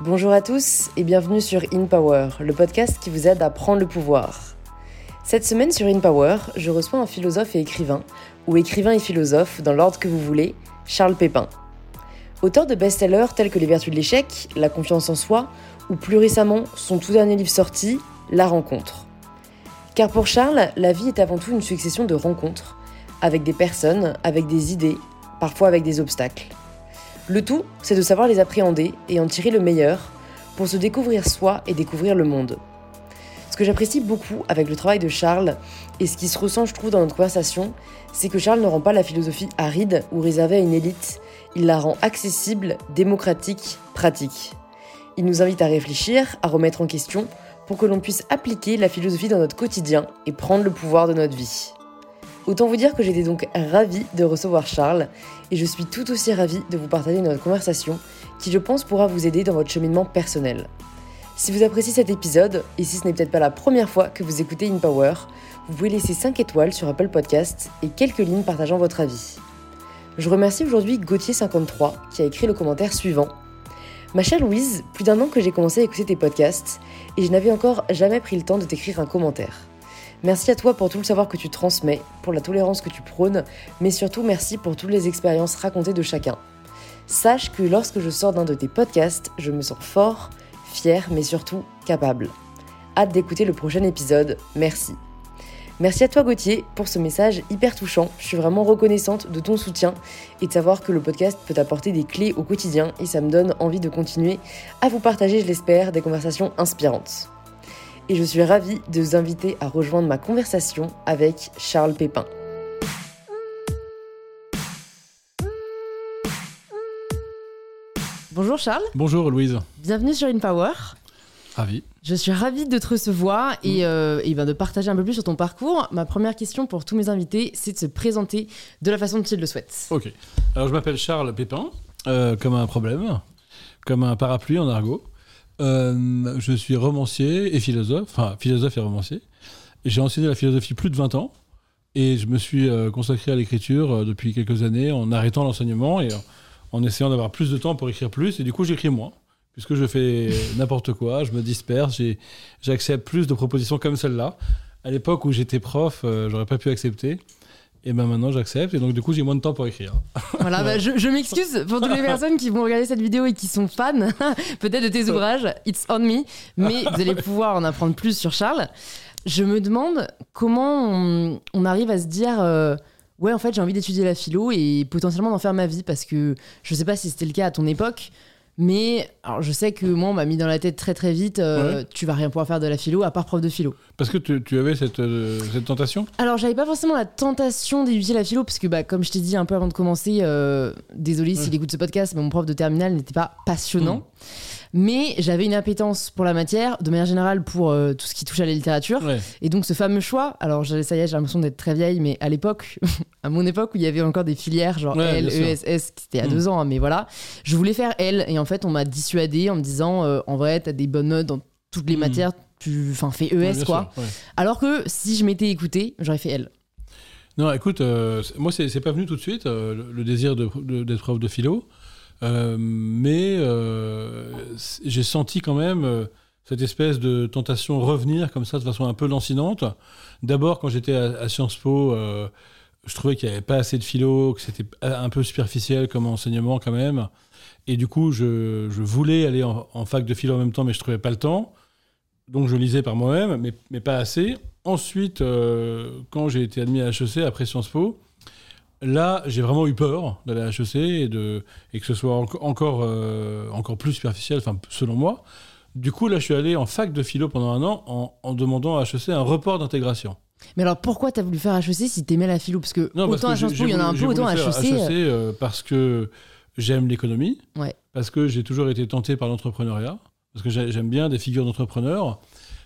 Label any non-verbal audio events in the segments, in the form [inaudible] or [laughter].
Bonjour à tous et bienvenue sur In Power, le podcast qui vous aide à prendre le pouvoir. Cette semaine sur In Power, je reçois un philosophe et écrivain, ou écrivain et philosophe dans l'ordre que vous voulez, Charles Pépin. Auteur de best-sellers tels que Les Vertus de l'échec, La confiance en soi, ou plus récemment son tout dernier livre sorti, La rencontre. Car pour Charles, la vie est avant tout une succession de rencontres, avec des personnes, avec des idées, parfois avec des obstacles. Le tout, c'est de savoir les appréhender et en tirer le meilleur pour se découvrir soi et découvrir le monde. Ce que j'apprécie beaucoup avec le travail de Charles, et ce qui se ressent, je trouve, dans notre conversation, c'est que Charles ne rend pas la philosophie aride ou réservée à une élite, il la rend accessible, démocratique, pratique. Il nous invite à réfléchir, à remettre en question, pour que l'on puisse appliquer la philosophie dans notre quotidien et prendre le pouvoir de notre vie. Autant vous dire que j'étais donc ravie de recevoir Charles et je suis tout aussi ravie de vous partager notre conversation qui je pense pourra vous aider dans votre cheminement personnel. Si vous appréciez cet épisode, et si ce n'est peut-être pas la première fois que vous écoutez In Power, vous pouvez laisser 5 étoiles sur Apple Podcast et quelques lignes partageant votre avis. Je remercie aujourd'hui Gauthier53 qui a écrit le commentaire suivant. Ma chère Louise, plus d'un an que j'ai commencé à écouter tes podcasts et je n'avais encore jamais pris le temps de t'écrire un commentaire. Merci à toi pour tout le savoir que tu transmets, pour la tolérance que tu prônes, mais surtout merci pour toutes les expériences racontées de chacun. Sache que lorsque je sors d'un de tes podcasts, je me sens fort, fier, mais surtout capable. Hâte d'écouter le prochain épisode. Merci. Merci à toi Gauthier pour ce message hyper touchant. Je suis vraiment reconnaissante de ton soutien et de savoir que le podcast peut apporter des clés au quotidien et ça me donne envie de continuer à vous partager, je l'espère, des conversations inspirantes et je suis ravie de vous inviter à rejoindre ma conversation avec Charles Pépin. Bonjour Charles. Bonjour Louise. Bienvenue sur InPower. Ravi. Je suis ravie de te recevoir et, mm. euh, ben de partager un peu plus sur ton parcours. Ma première question pour tous mes invités, c'est de se présenter de la façon dont ils le souhaitent. Ok. Alors je m'appelle Charles Pépin, euh, comme un problème, comme un parapluie en argot. Euh, je suis romancier et philosophe, enfin philosophe et romancier. J'ai enseigné la philosophie plus de 20 ans et je me suis euh, consacré à l'écriture euh, depuis quelques années en arrêtant l'enseignement et en essayant d'avoir plus de temps pour écrire plus. Et du coup, j'écris moins puisque je fais [laughs] n'importe quoi, je me disperse, j'accepte plus de propositions comme celle-là. À l'époque où j'étais prof, j'aurais pas pu accepter. Et ben maintenant j'accepte et donc du coup j'ai moins de temps pour écrire. Voilà, bah, je, m'excuse pour toutes les [laughs] personnes qui vont regarder cette vidéo et qui sont fans [laughs] peut-être de tes ouvrages, It's on me, mais vous allez pouvoir en apprendre plus sur Charles. Je me demande comment on, arrive à se dire euh, ouais en fait j'ai envie d'étudier la philo et potentiellement d'en faire ma vie parce que je sais pas si c'était le cas à ton époque. Mais alors je sais que moi, on m'a mis dans la tête très très vite, euh, tu vas rien pouvoir faire de la philo à part prof de philo. Parce que tu, avais cette, euh, cette tentation? Alors j'avais pas forcément la tentation d'étudier la philo, parce que bah, comme je t'ai dit un peu avant de commencer, euh, désolé s'il écoute ce podcast, mais mon prof de terminale n'était pas passionnant. Hmm. Mais j'avais une appétence pour la matière, de manière générale pour euh, tout ce qui touche à la littérature. Et donc ce fameux choix, alors ça y est, j'ai l'impression d'être très vieille, mais à l'époque, [laughs] à mon époque où il y avait encore des filières genre L, ESS, c'était à hmm. deux ans, hein, mais voilà, je voulais faire L. Et en fait, on m'a dissuadé en me disant, euh, en vrai, t'as des bonnes notes dans toutes les hmm. matières, tu enfin, fais ES, quoi. Alors que si je m'étais écouté, j'aurais fait L. Non, écoute, euh, moi, c'est pas venu tout de suite, le, désir d'être prof de philo. Euh, mais euh, j'ai senti quand même euh, cette espèce de tentation revenir comme ça de façon un peu lancinante. D'abord, quand j'étais à, Sciences Po, je trouvais qu'il n'y avait pas assez de philo, que c'était un peu superficiel comme enseignement quand même. Et du coup, je, voulais aller en, fac de philo en même temps, mais je ne trouvais pas le temps. Donc je lisais par moi-même, mais, mais, pas assez. Ensuite, quand j'ai été admis à HEC après Sciences Po, Là, j'ai vraiment eu peur d'aller à HEC et, de, et que ce soit encore, euh, encore plus superficiel, enfin, selon moi. Du coup, là, je suis allé en fac de philo pendant un an en, demandant à HEC un report d'intégration. Mais alors pourquoi tu as voulu faire HEC si tu aimais la philo? Parce que autant à Sciences Po, il y en a un peu, autant à HEC. HEC euh. euh, parce que j'aime l'économie, parce que j'ai toujours été tenté par l'entrepreneuriat, parce que j'aime bien des figures d'entrepreneurs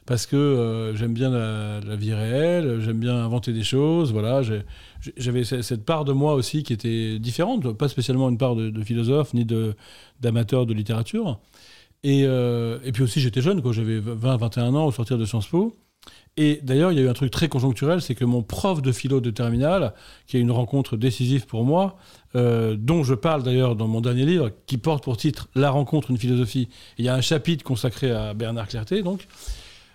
parce que euh, j'aime bien la, vie réelle, j'aime bien inventer des choses. Voilà, j'avais cette part de moi aussi qui était différente, pas spécialement une part de, philosophe ni d'amateur de, littérature. Et, euh, et, puis aussi, j'étais jeune, j'avais 20-21 ans au sortir de Sciences Po. Et d'ailleurs, il y a eu un truc très conjoncturel, c'est que mon prof de philo de terminale, qui est une rencontre décisive pour moi, euh, dont je parle d'ailleurs dans mon dernier livre, qui porte pour titre La rencontre, une philosophie. il y a un chapitre consacré à Bernard Clerté, donc.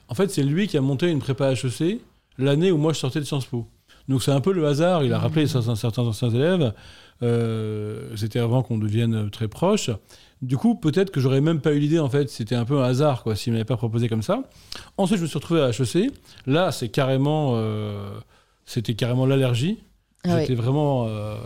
En fait, c'est lui qui a monté une prépa HEC l'année où moi je sortais de Sciences Po. Donc c'est un peu le hasard. Il a rappelé mmh. certains anciens élèves. Euh, c'était avant qu'on devienne très proches. Du coup, peut-être que j'aurais même pas eu l'idée, en fait. C'était un peu un hasard, quoi, s'il m'avait pas proposé comme ça. Ensuite, je me suis retrouvé à HEC. Là, c'est carrément. Euh, c'était carrément l'allergie. Ah j'étais vraiment. Euh,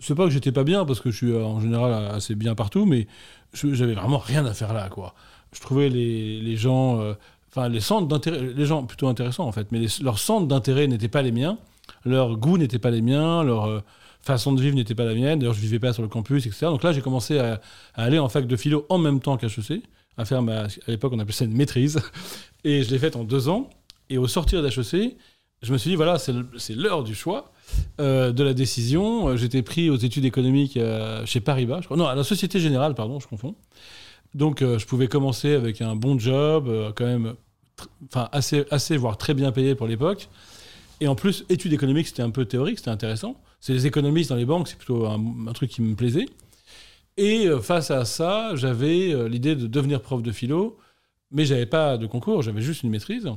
c'est pas que j'étais pas bien, parce que je suis en général assez bien partout, mais j'avais vraiment rien à faire là, quoi. Je trouvais les, les gens. Euh, enfin, les centres d'intérêt. Les gens plutôt intéressants, en fait, mais leurs centres d'intérêt n'étaient pas les miens. Leurs goûts n'étaient pas les miens. Leur façon de vivre n'était pas la mienne. D'ailleurs, je vivais pas sur le campus, etc. Donc là, j'ai commencé à, aller en fac de philo en même temps qu'HEC, à faire ma, à l'époque, on appelait ça une maîtrise. [laughs] Et je l'ai faite en deux ans. Et au sortir d'HEC, je me suis dit, voilà, c'est l'heure du choix, euh, de la décision. J'étais pris aux études économiques euh, chez Paribas. Non, à la Société Générale, pardon, je confonds. Donc, euh, je pouvais commencer avec un bon job, quand même, enfin, assez, assez, voire très bien payé pour l'époque. Et en plus, études économiques, c'était un peu théorique, c'était intéressant. C'est les économistes dans les banques, c'est plutôt un, truc qui me plaisait. Et euh, face à ça, j'avais euh, l'idée de devenir prof de philo, mais j'avais pas de concours, j'avais juste une maîtrise.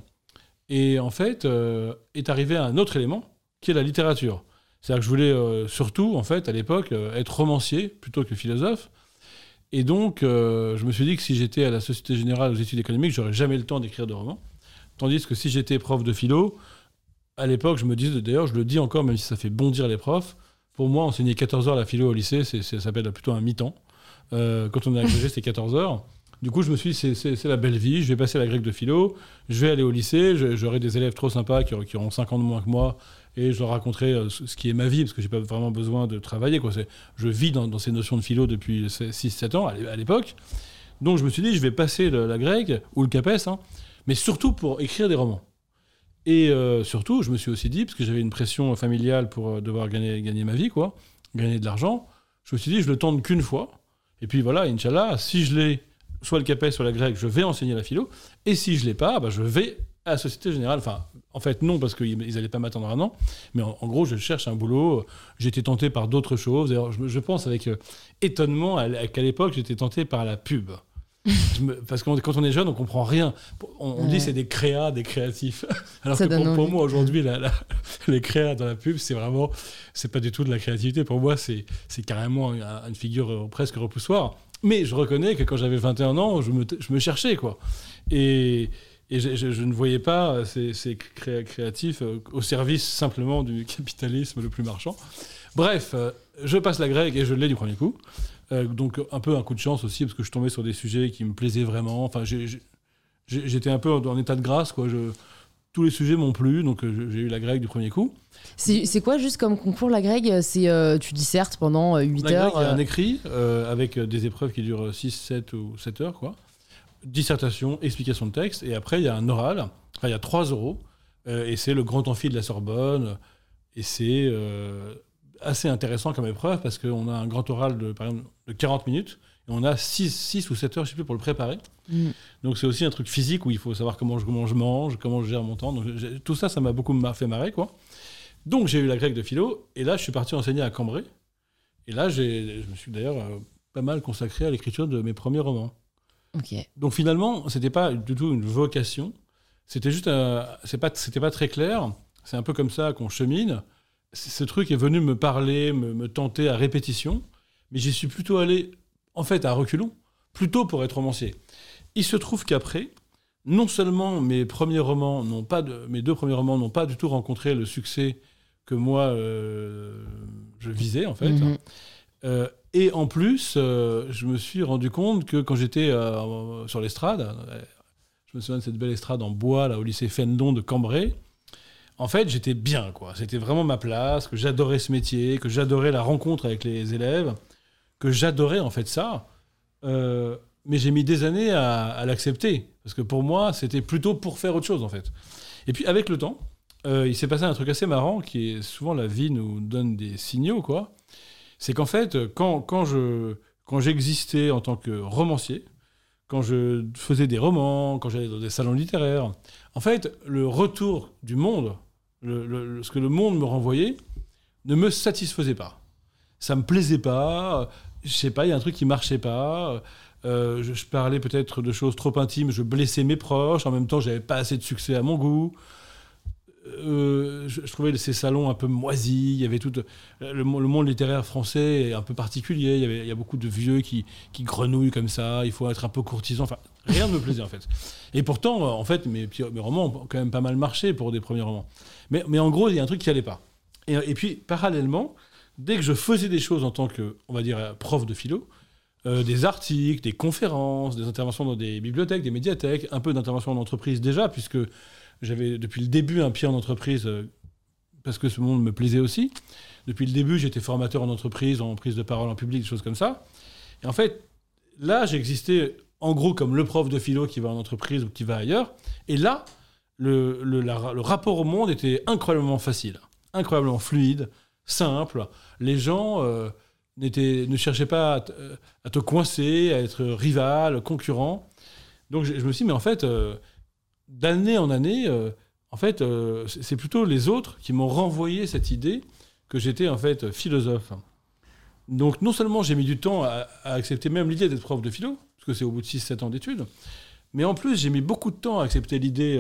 Et en fait, euh, est arrivé un autre élément, qui est la littérature. C'est-à-dire que je voulais surtout, en fait, à l'époque, être romancier plutôt que philosophe. Et donc, je me suis dit que si j'étais à la Société Générale aux études économiques, j'aurais jamais le temps d'écrire de romans. Tandis que si j'étais prof de philo, à l'époque, je me disais, d'ailleurs, je le dis encore, même si ça fait bondir les profs, pour moi, enseigner 14 heures la philo au lycée, ça s'appelle plutôt un mi-temps. Euh, quand on est agrégé, c'est 14 heures. Du coup, je me suis dit, c'est la belle vie, je vais passer la grecque de philo, je vais aller au lycée, j'aurai des élèves trop sympas qui, auront 5 ans de moins que moi, et je leur raconterai euh, ce qui est ma vie, parce que j'ai pas vraiment besoin de travailler. Quoi. Je vis dans, ces notions de philo depuis 6-7 ans, à l'époque. Donc je me suis dit, je vais passer la grecque, ou le CAPES, hein, mais surtout pour écrire des romans. Et euh, surtout, je me suis aussi dit, parce que j'avais une pression familiale pour euh, devoir gagner, gagner ma vie, quoi, gagner de l'argent, je me suis dit, je le tente qu'une fois. Et puis voilà, Inch'Allah, si je l'ai, soit le CAPES, soit la grecque, je vais enseigner la philo. Et si je l'ai pas, bah, je vais à la Société Générale. Enfin, en fait, non, parce qu'ils n'allaient pas m'attendre un an. Mais en, gros, je cherche un boulot. J'étais tenté par d'autres choses. D'ailleurs, je, pense avec euh, étonnement qu'à l'époque, j'étais tenté par la pub parce que quand on est jeune, on comprend rien. On, dit c'est des créas, des créatifs. [laughs] Alors que pour, moi aujourd'hui, [laughs] les créas dans la pub, c'est vraiment, c'est pas du tout de la créativité. Pour moi, c'est carrément une figure euh, presque repoussoire. Mais je reconnais que quand j'avais 21 ans, je me, je me, cherchais quoi. Et, et je, ne voyais pas ces, ces créatifs euh, au service simplement du capitalisme le plus marchand. Bref, euh, je passe la grecque et je l'ai du premier coup. Euh, donc un peu un coup de chance aussi parce que je tombais sur des sujets qui me plaisaient vraiment. Enfin, j'étais un peu en état de grâce quoi. Je, tous les sujets m'ont plu, donc euh, j'ai eu la grecque du premier coup. C'est quoi juste comme concours la grecque? C'est euh, tu dissertes pendant 8 heures. Il y a un écrit avec des épreuves qui durent 6, 7 ou 7 heures quoi. Dissertation, explication de texte et après il y a un oral. Enfin il y a 3 euros et c'est le grand amphi de la Sorbonne et c'est assez intéressant comme épreuve parce qu'on a un grand oral de, par exemple, de 40 minutes et on a 6, ou 7 heures, je sais plus, pour le préparer. Mm. Donc c'est aussi un truc physique où il faut savoir comment je, comment je mange, comment je gère mon temps. Donc, tout ça, ça m'a beaucoup fait marrer, quoi. Donc j'ai eu la grecque de philo et là je suis parti enseigner à Cambrai. Et là je me suis d'ailleurs euh, pas mal consacré à l'écriture de mes premiers romans. Donc finalement, c'était pas du tout une vocation. C'était juste, c'est pas, c'était pas très clair. C'est un peu comme ça qu'on chemine ce truc est venu me parler, me, tenter à répétition, mais j'y suis plutôt allé, en fait, à reculons, plutôt pour être romancier. Il se trouve qu'après, non seulement mes premiers romans n'ont pas de, mes deux premiers romans n'ont pas du tout rencontré le succès que moi euh, je visais en fait, mhm. euh, et en plus, euh, je me suis rendu compte que quand j'étais sur l'estrade, je me souviens de cette belle estrade en bois là au lycée Fendon de Cambrai, en fait, j'étais bien, quoi. C'était vraiment ma place, que j'adorais ce métier, que j'adorais la rencontre avec les élèves, que j'adorais en fait ça. Euh, mais j'ai mis des années à, l'accepter, parce que pour moi, c'était plutôt pour faire autre chose, en fait. Et puis, avec le temps, euh, il s'est passé un truc assez marrant, qui est souvent la vie nous donne des signaux, quoi. C'est qu'en fait, quand, quand, je, quand j'existais en tant que romancier, quand je faisais des romans, quand j'allais dans des salons littéraires. En fait, le retour du monde, ce que le monde me renvoyait, ne me satisfaisait pas. Ça me plaisait pas. Je sais pas, il y a un truc qui marchait pas. Euh, je, parlais peut-être de choses trop intimes, je blessais mes proches. En même temps, j'avais pas assez de succès à mon goût. Euh, je, trouvais ces salons un peu moisis. Il y avait tout le, monde littéraire français est un peu particulier. Il y, avait, il y a beaucoup de vieux qui, qui grenouillent comme ça. Il faut être un peu courtisan. Enfin, rien ne me plaisait en fait. Et pourtant, en fait, mes, romans ont quand même pas mal marché pour des premiers romans. Mais, mais en gros, il y a un truc qui allait pas. Et, et, puis, parallèlement, dès que je faisais des choses en tant que, on va dire, prof de philo, euh, des articles, des conférences, des interventions dans des bibliothèques, des médiathèques, un peu d'intervention en entreprise déjà, puisque j'avais depuis le début un pied en entreprise, euh, parce que ce monde me plaisait aussi. Depuis le début, j'étais formateur en entreprise, en prise de parole en public, des choses comme ça. Et en fait, là, j'existais en gros comme le prof de philo qui va en entreprise ou qui va ailleurs. Et là, le, rapport au monde était incroyablement facile, incroyablement fluide, simple. Les gens euh, ne cherchaient pas à, te coincer, à être rival, concurrent. Donc je, me suis dit, mais en fait, euh, d'année en année, euh, en fait, c'est plutôt les autres qui m'ont renvoyé cette idée que j'étais en fait philosophe. Donc non seulement j'ai mis du temps à accepter même l'idée d'être prof de philo, parce que c'est au bout de 6-7 ans d'études, mais en plus j'ai mis beaucoup de temps à accepter l'idée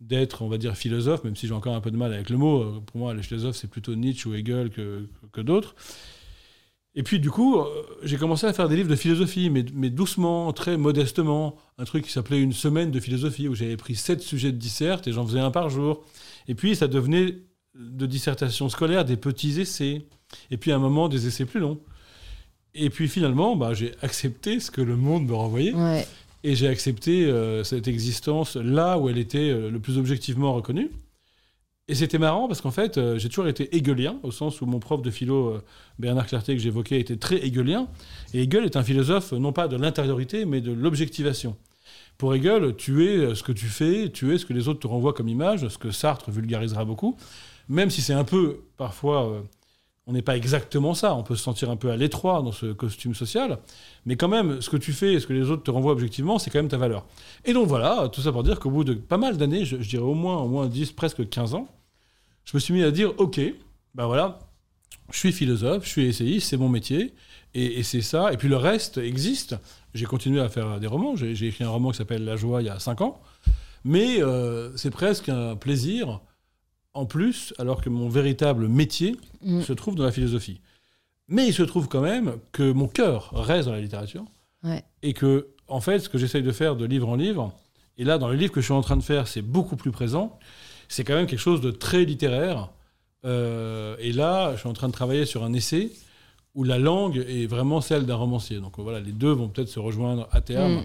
d'être, on va dire, philosophe, même si j'ai encore un peu de mal avec le mot. Euh, pour moi, les philosophes, c'est plutôt Nietzsche ou Hegel que, que d'autres. Et puis, du coup, euh, j'ai commencé à faire des livres de philosophie, mais, doucement, très modestement. Un truc qui s'appelait Une semaine de philosophie, où j'avais pris sept sujets de disserte et j'en faisais un par jour. Et puis, ça devenait de dissertation scolaire des petits essais. Et puis, à un moment, des essais plus longs. Et puis, finalement, bah, j'ai accepté ce que le monde me renvoyait. Ouais. Et j'ai accepté euh, cette existence là où elle était euh, le plus objectivement reconnue. Et c'était marrant parce qu'en fait, euh, j'ai toujours été hegelien, au sens où mon prof de philo, Bernard Clarté, que j'évoquais, était très hegelien. Et Hegel est un philosophe non pas de l'intériorité, mais de l'objectivation. Pour Hegel, tu es ce que tu fais, tu es ce que les autres te renvoient comme image, ce que Sartre vulgarisera beaucoup, même si c'est un peu, parfois, on n'est pas exactement ça. On peut se sentir un peu à l'étroit dans ce costume social. Mais quand même, ce que tu fais et ce que les autres te renvoient objectivement, c'est quand même ta valeur. Et donc voilà, tout ça pour dire qu'au bout de pas mal d'années, je, dirais au moins, au moins 10, presque 15 ans, je me suis mis à dire, OK, ben voilà, je suis philosophe, je suis essayiste, c'est mon métier, et, c'est ça. Et puis le reste existe. J'ai continué à faire des romans. J'ai écrit un roman qui s'appelle La joie il y a 5 ans. Mais euh, c'est presque un plaisir en plus, alors que mon véritable métier mm. se trouve dans la philosophie. Mais il se trouve quand même que mon cœur reste dans la littérature. Et que, en fait, ce que j'essaye de faire de livre en livre, et là, dans le livre que je suis en train de faire, c'est beaucoup plus présent, c'est quand même quelque chose de très littéraire. Euh, et là, je suis en train de travailler sur un essai où la langue est vraiment celle d'un romancier. Donc voilà, les deux vont peut-être se rejoindre à terme. Mm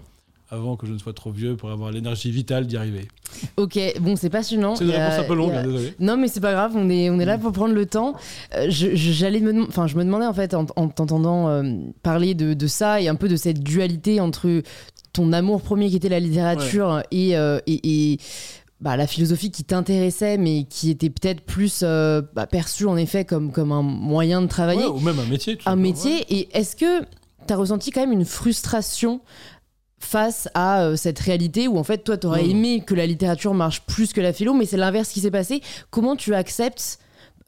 avant que je ne sois trop vieux pour avoir l'énergie vitale d'y arriver. Ok, bon, c'est passionnant. C'est une réponse un peu longue, hein, désolé. Non, mais c'est pas grave, on est, on est là pour prendre le temps. Euh, je, j'allais me, enfin, je me demandais en fait, en, t'entendant euh, parler de, de, ça et un peu de cette dualité entre ton amour premier qui était la littérature et, euh, et, et bah, la philosophie qui t'intéressait, mais qui était peut-être plus bah, perçue en effet comme, comme un moyen de travailler. ou même un métier. un métier. Et est-ce que tu as ressenti quand même une frustration face à euh, cette réalité où en fait toi t'aurais aimé que la littérature marche plus que la philo mais c'est l'inverse qui s'est passé. Comment tu acceptes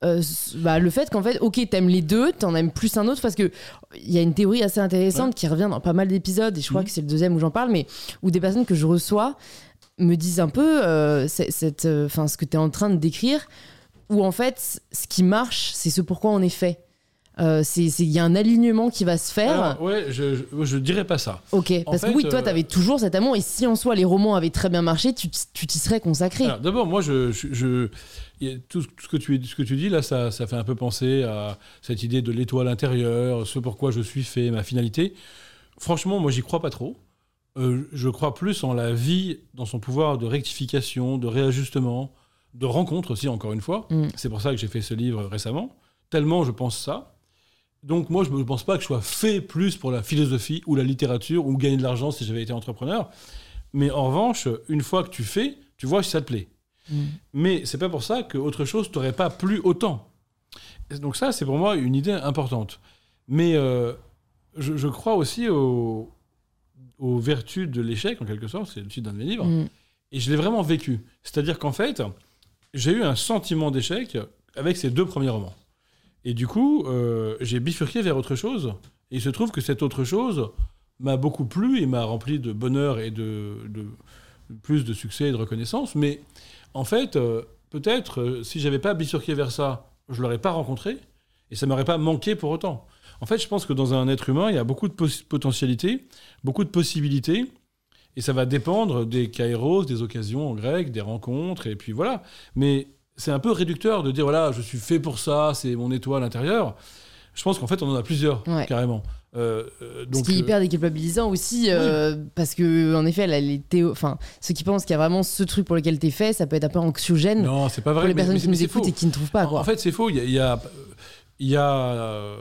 euh, bah, le fait qu'en fait ok t'aimes les deux t'en aimes plus un autre parce que il y a une théorie assez intéressante qui revient dans pas mal d'épisodes et je crois mhm. que c'est le deuxième où j'en parle mais où des personnes que je reçois me disent un peu euh, cette, enfin ce que tu es en train de décrire où en fait ce qui marche c'est ce pourquoi on est fait euh, il y a un alignement qui va se faire. ouais, je, je, dirais pas ça. Ok, parce que oui, toi, euh, tu avais toujours cet amour, et si en soi les romans avaient très bien marché, tu t'y serais consacré. D'abord, moi, je, je, tout ce que, tu, ce que tu dis là, ça, ça fait un peu penser à cette idée de l'étoile intérieure, ce pourquoi je suis fait, ma finalité. Franchement, moi, j'y crois pas trop. Euh, je crois plus en la vie, dans son pouvoir de rectification, de réajustement, de rencontre aussi, encore une fois. Mm. C'est pour ça que j'ai fait ce livre récemment. Tellement je pense ça. Donc moi, je ne pense pas que je sois fait plus pour la philosophie ou la littérature ou gagner de l'argent si j'avais été entrepreneur. Mais en revanche, une fois que tu fais, tu vois si ça te plaît. Mais mm. Mais c'est pas pour ça qu'autre chose t'aurait pas plu autant. donc ça, c'est pour moi une idée importante. Mais euh, je, crois aussi au, aux vertus de l'échec, en quelque sorte, c'est le titre d'un de mes livres, Mm. et je l'ai vraiment vécu. C'est-à-dire qu'en fait, j'ai eu un sentiment d'échec avec ces deux premiers romans. Et du coup, euh, j'ai bifurqué vers autre chose, et il se trouve que cette autre chose m'a beaucoup plu et m'a rempli de bonheur et de, plus de succès et de reconnaissance. Mais en fait, euh, peut-être, euh, si j'avais pas bifurqué vers ça, je l'aurais pas rencontré, et ça m'aurait pas manqué pour autant. En fait, je pense que dans un être humain, il y a beaucoup de potentialités, beaucoup de possibilités, et ça va dépendre des kairos, des occasions en grec, des rencontres, et puis voilà. Mais c'est un peu réducteur de dire, voilà, je suis fait pour ça, c'est mon étoile intérieure. Je pense qu'en fait, on en a plusieurs, Ouais. carrément. Euh, euh, Ce donc, qui est euh, hyper déculpabilisant aussi, euh, parce que en effet, là, les théo... enfin, ceux qui pensent qu'il y a vraiment ce truc pour lequel t'es fait, ça peut être un peu anxiogène non, c'est pas pour vrai. les mais- personnes mais- qui mais nous écoutent faux. et qui ne trouvent pas. Quoi. En fait, c'est faux. Il y a, il y a, il y a, euh,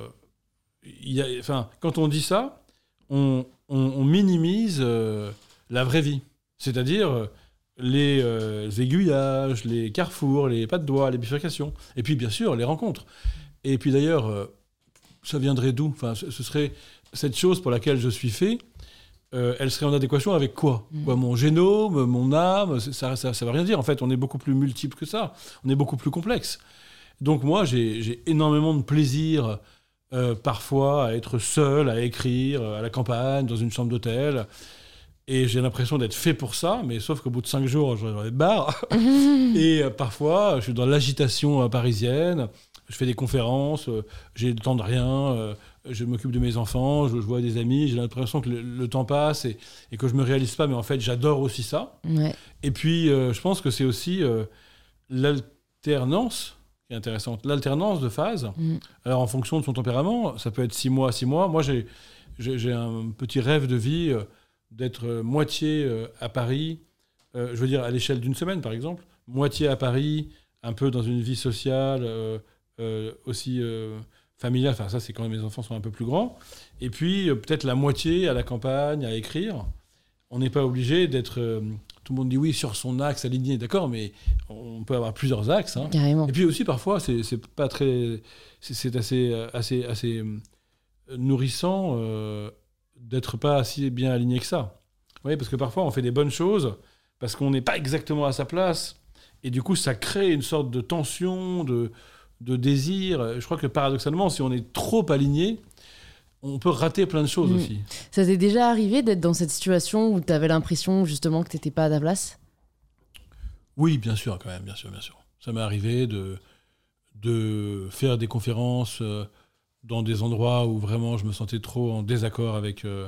il y a- enfin, quand on dit ça, on, on- on minimise euh, la vraie vie, c'est-à-dire euh, les euh, aiguillages, les carrefours, les pas de doigts, les bifurcations, et puis bien sûr les rencontres. Et puis d'ailleurs, euh, ça viendrait d'où? Enfin, ce, serait cette chose pour laquelle je suis fait. euh, elle serait en adéquation avec quoi, Mm. Quoi, Mon génome, mon âme, ça, ça, ça veut rien dire. En fait, on est beaucoup plus multiple que ça. On est beaucoup plus complexe. Donc moi, j'ai énormément de plaisir euh, parfois à être seul, à écrire, à la campagne, dans une chambre d'hôtel. Et j'ai l'impression d'être fait pour ça, mais sauf qu'au bout de cinq jours, j'en ai barre. Et euh, parfois, je suis dans l'agitation euh, parisienne, je fais des conférences, euh, j'ai le temps de rien, je m'occupe de mes enfants, je, je vois des amis, j'ai l'impression que le, le temps passe et, et que je me réalise pas, mais en fait, j'adore aussi ça. Ouais. Et puis, euh, je pense que c'est aussi euh, l'alternance qui est intéressante. L'alternance de phase. Mm. Alors, en fonction de son tempérament, ça peut être six mois, six mois. Moi, j'ai un petit rêve de vie euh, d'être euh, moitié euh, à Paris, euh, je veux dire à l'échelle d'une semaine, par exemple, moitié à Paris, un peu dans une vie sociale, aussi familiale. Enfin, ça, c'est quand mes enfants sont un peu plus grands. Et puis, peut-être la moitié à la campagne, à écrire. On n'est pas obligé d'être. tout le monde dit oui sur son axe aligné, d'accord, mais on peut avoir plusieurs axes. hein. Carrément. Et puis aussi parfois c'est pas très, c'est- assez assez assez nourrissant euh, d'être pas si bien aligné que ça. Vous voyez, parce que parfois on fait des bonnes choses parce qu'on n'est pas exactement à sa place et du coup ça crée une sorte de tension, de de désir. Je crois que paradoxalement, si on est trop aligné, on peut rater plein de choses Mm. aussi. Ça t'est déjà arrivé d'être dans cette situation où t'avais l'impression justement que t'étais pas à ta place? Oui, bien sûr, quand même, bien sûr, bien sûr. Ça m'est arrivé de, de faire des conférences euh, dans des endroits où vraiment je me sentais trop en désaccord avec, euh,